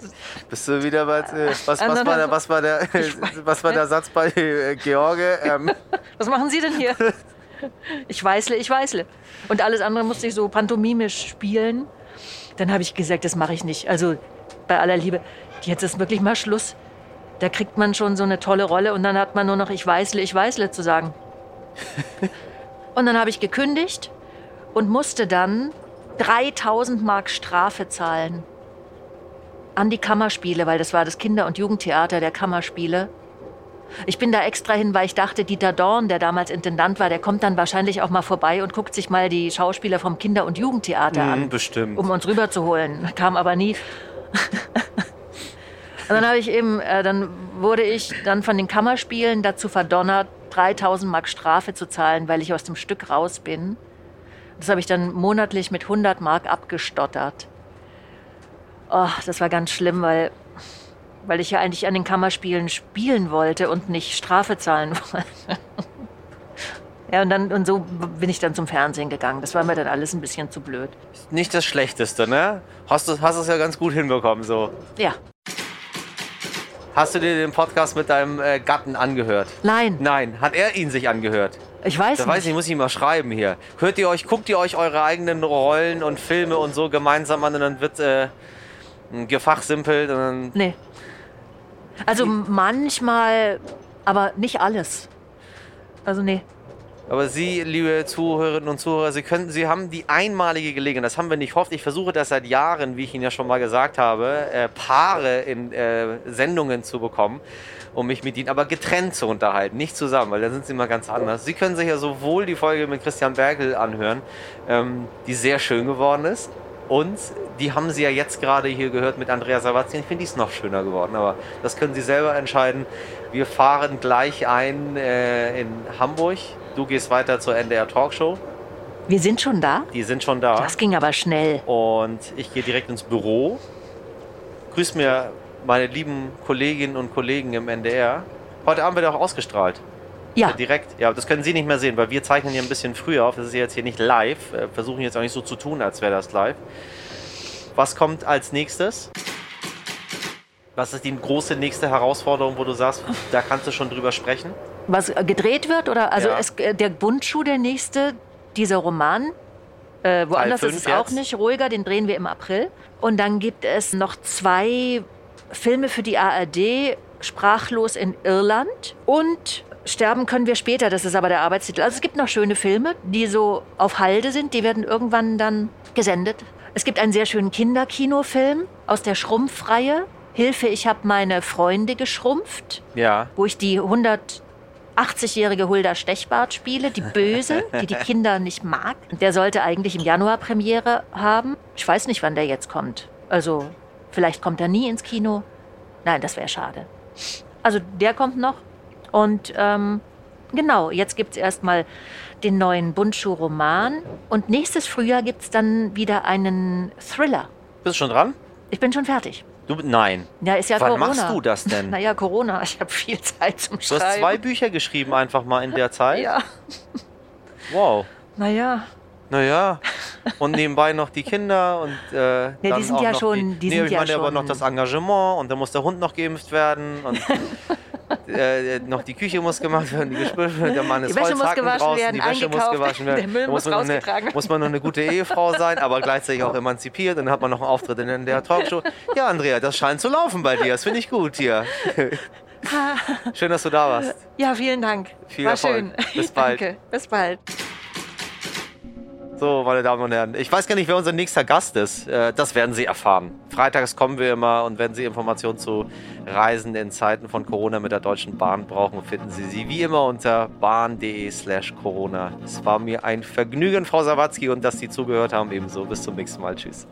Bist du wieder bei. Äh, was, was, Anderen war der, was, war der, was war der Satz bei äh, George? Ähm, was machen Sie denn hier? Ich weißle, ich weißle. Und alles andere musste ich so pantomimisch spielen. Dann habe ich gesagt, das mache ich nicht. Also bei aller Liebe, jetzt ist wirklich mal Schluss. Da kriegt man schon so eine tolle Rolle und dann hat man nur noch ich weißle, ich weißle zu sagen. Und dann habe ich gekündigt und musste dann 3000 Mark Strafe zahlen an die Kammerspiele, weil das war das Kinder- und Jugendtheater der Kammerspiele. Ich bin da extra hin, weil ich dachte, Dieter Dorn, der damals Intendant war, der kommt dann wahrscheinlich auch mal vorbei und guckt sich mal die Schauspieler vom Kinder- und Jugendtheater an hm, bestimmt. um uns rüberzuholen. Kam aber nie. Und dann habe ich eben, äh, dann wurde ich dann von den Kammerspielen dazu verdonnert, 3000 Mark Strafe zu zahlen, weil ich aus dem Stück raus bin. Das habe ich dann monatlich mit 100 Mark abgestottert. Oh, das war ganz schlimm, weil, weil ich ja eigentlich an den Kammerspielen spielen wollte und nicht Strafe zahlen wollte. Ja, und, dann, und so bin ich dann zum Fernsehen gegangen. Das war mir dann alles ein bisschen zu blöd. Nicht das Schlechteste, ne? Hast du hast es ja ganz gut hinbekommen so. Ja, Hast du dir den Podcast mit deinem äh, Gatten angehört? nein, Nein. Hat er ihn sich angehört? ich weiß Da nicht. weiß ich, muss ich mal schreiben hier. Hört ihr euch, guckt ihr euch eure eigenen Rollen und Filme und so gemeinsam an und dann wird äh, gefachsimpelt und dann Nee. Also manchmal, aber nicht alles. Also nee. Aber Sie, liebe Zuhörerinnen und Zuhörer, Sie, können, Sie haben die einmalige Gelegenheit, das haben wir nicht oft. Ich versuche das seit Jahren, wie ich Ihnen ja schon mal gesagt habe, äh, Paare in äh, Sendungen zu bekommen, um mich mit Ihnen aber getrennt zu unterhalten, nicht zusammen, weil da sind Sie immer ganz anders. Sie können sich ja sowohl die Folge mit Christian Berkel anhören, ähm, die sehr schön geworden ist, und die haben Sie ja jetzt gerade hier gehört mit Andrea Sawatzki. Ich finde, die ist noch schöner geworden, aber das können Sie selber entscheiden. Wir fahren gleich ein äh, in Hamburg. Du gehst weiter zur NDR Talkshow. Wir sind schon da? Die sind schon da. Das ging aber schnell. Und ich gehe direkt ins Büro. Grüß mir meine lieben Kolleginnen und Kollegen im NDR. Heute Abend wird auch ausgestrahlt. Ja, Direkt. Ja, das können Sie nicht mehr sehen, weil wir zeichnen hier ein bisschen früher auf. Das ist jetzt hier nicht live. Äh, Versuchen jetzt auch nicht so zu tun, als wäre das live. Was kommt als nächstes? Was ist die große nächste Herausforderung, wo du sagst, da kannst du schon drüber sprechen? Was gedreht wird oder also Ja. es, äh, der Bundschuh der nächste, dieser Roman. Äh, woanders ist es auch jetzt? nicht ruhiger, den drehen wir im April. Und dann gibt es noch zwei Filme für die ARD, Sprachlos in Irland und Sterben können wir später, das ist aber der Arbeitstitel. Also es gibt noch schöne Filme, die so auf Halde sind, die werden irgendwann dann gesendet. Es gibt einen sehr schönen Kinderkinofilm aus der Schrumpfreihe. Hilfe, ich habe meine Freunde geschrumpft Ja. wo ich die 100 80-jährige Hulda Stechbart spiele, die Böse, die die Kinder nicht mag. Der sollte eigentlich im Januar Premiere haben. Ich weiß nicht, wann der jetzt kommt. Also, vielleicht kommt er nie ins Kino. Nein, das wäre schade. Also, der kommt noch. Und ähm, genau, jetzt gibt es erstmal den neuen Bundschuh-Roman. Und nächstes Frühjahr gibt es dann wieder einen Thriller. Bist du schon dran? Ich bin schon fertig. Du, nein. Ja, ist ja Wann Corona. machst du das denn? Naja, Corona. Ich habe viel Zeit zum Du Schreiben. hast zwei Bücher geschrieben einfach mal in der Zeit. Ja, Wow. naja. Naja. Und nebenbei noch die Kinder und äh, die dann sind auch ja noch schon- Die, die nee, sind ich ja meine aber schon- noch das Engagement und dann muss der Hund noch geimpft werden und äh, noch die Küche muss gemacht werden, die werden, der Mann ist Die Wäsche muss gewaschen draußen, werden, die Wäsche muss gewaschen werden. der Müll muss man noch eine, rausgetragen werden. muss man noch eine gute Ehefrau sein, aber gleichzeitig auch emanzipiert und dann hat man noch einen Auftritt in der Talkshow. Ja, Andrea, das scheint zu laufen bei dir. Das finde ich gut hier. Schön, dass du da warst. Ja, vielen Dank. Viel War Erfolg. schön. Bis bald. Danke. Bis bald. So, meine Damen und Herren, ich weiß gar nicht, wer unser nächster Gast ist. Äh, Das werden Sie erfahren. Freitags kommen wir immer und wenn Sie Informationen zu Reisen in Zeiten von Corona mit der Deutschen Bahn brauchen, finden Sie sie wie immer unter bahn.de slash Corona. Es war mir ein Vergnügen, Frau Sawatzki, und dass Sie zugehört haben ebenso. Bis zum nächsten Mal. Tschüss.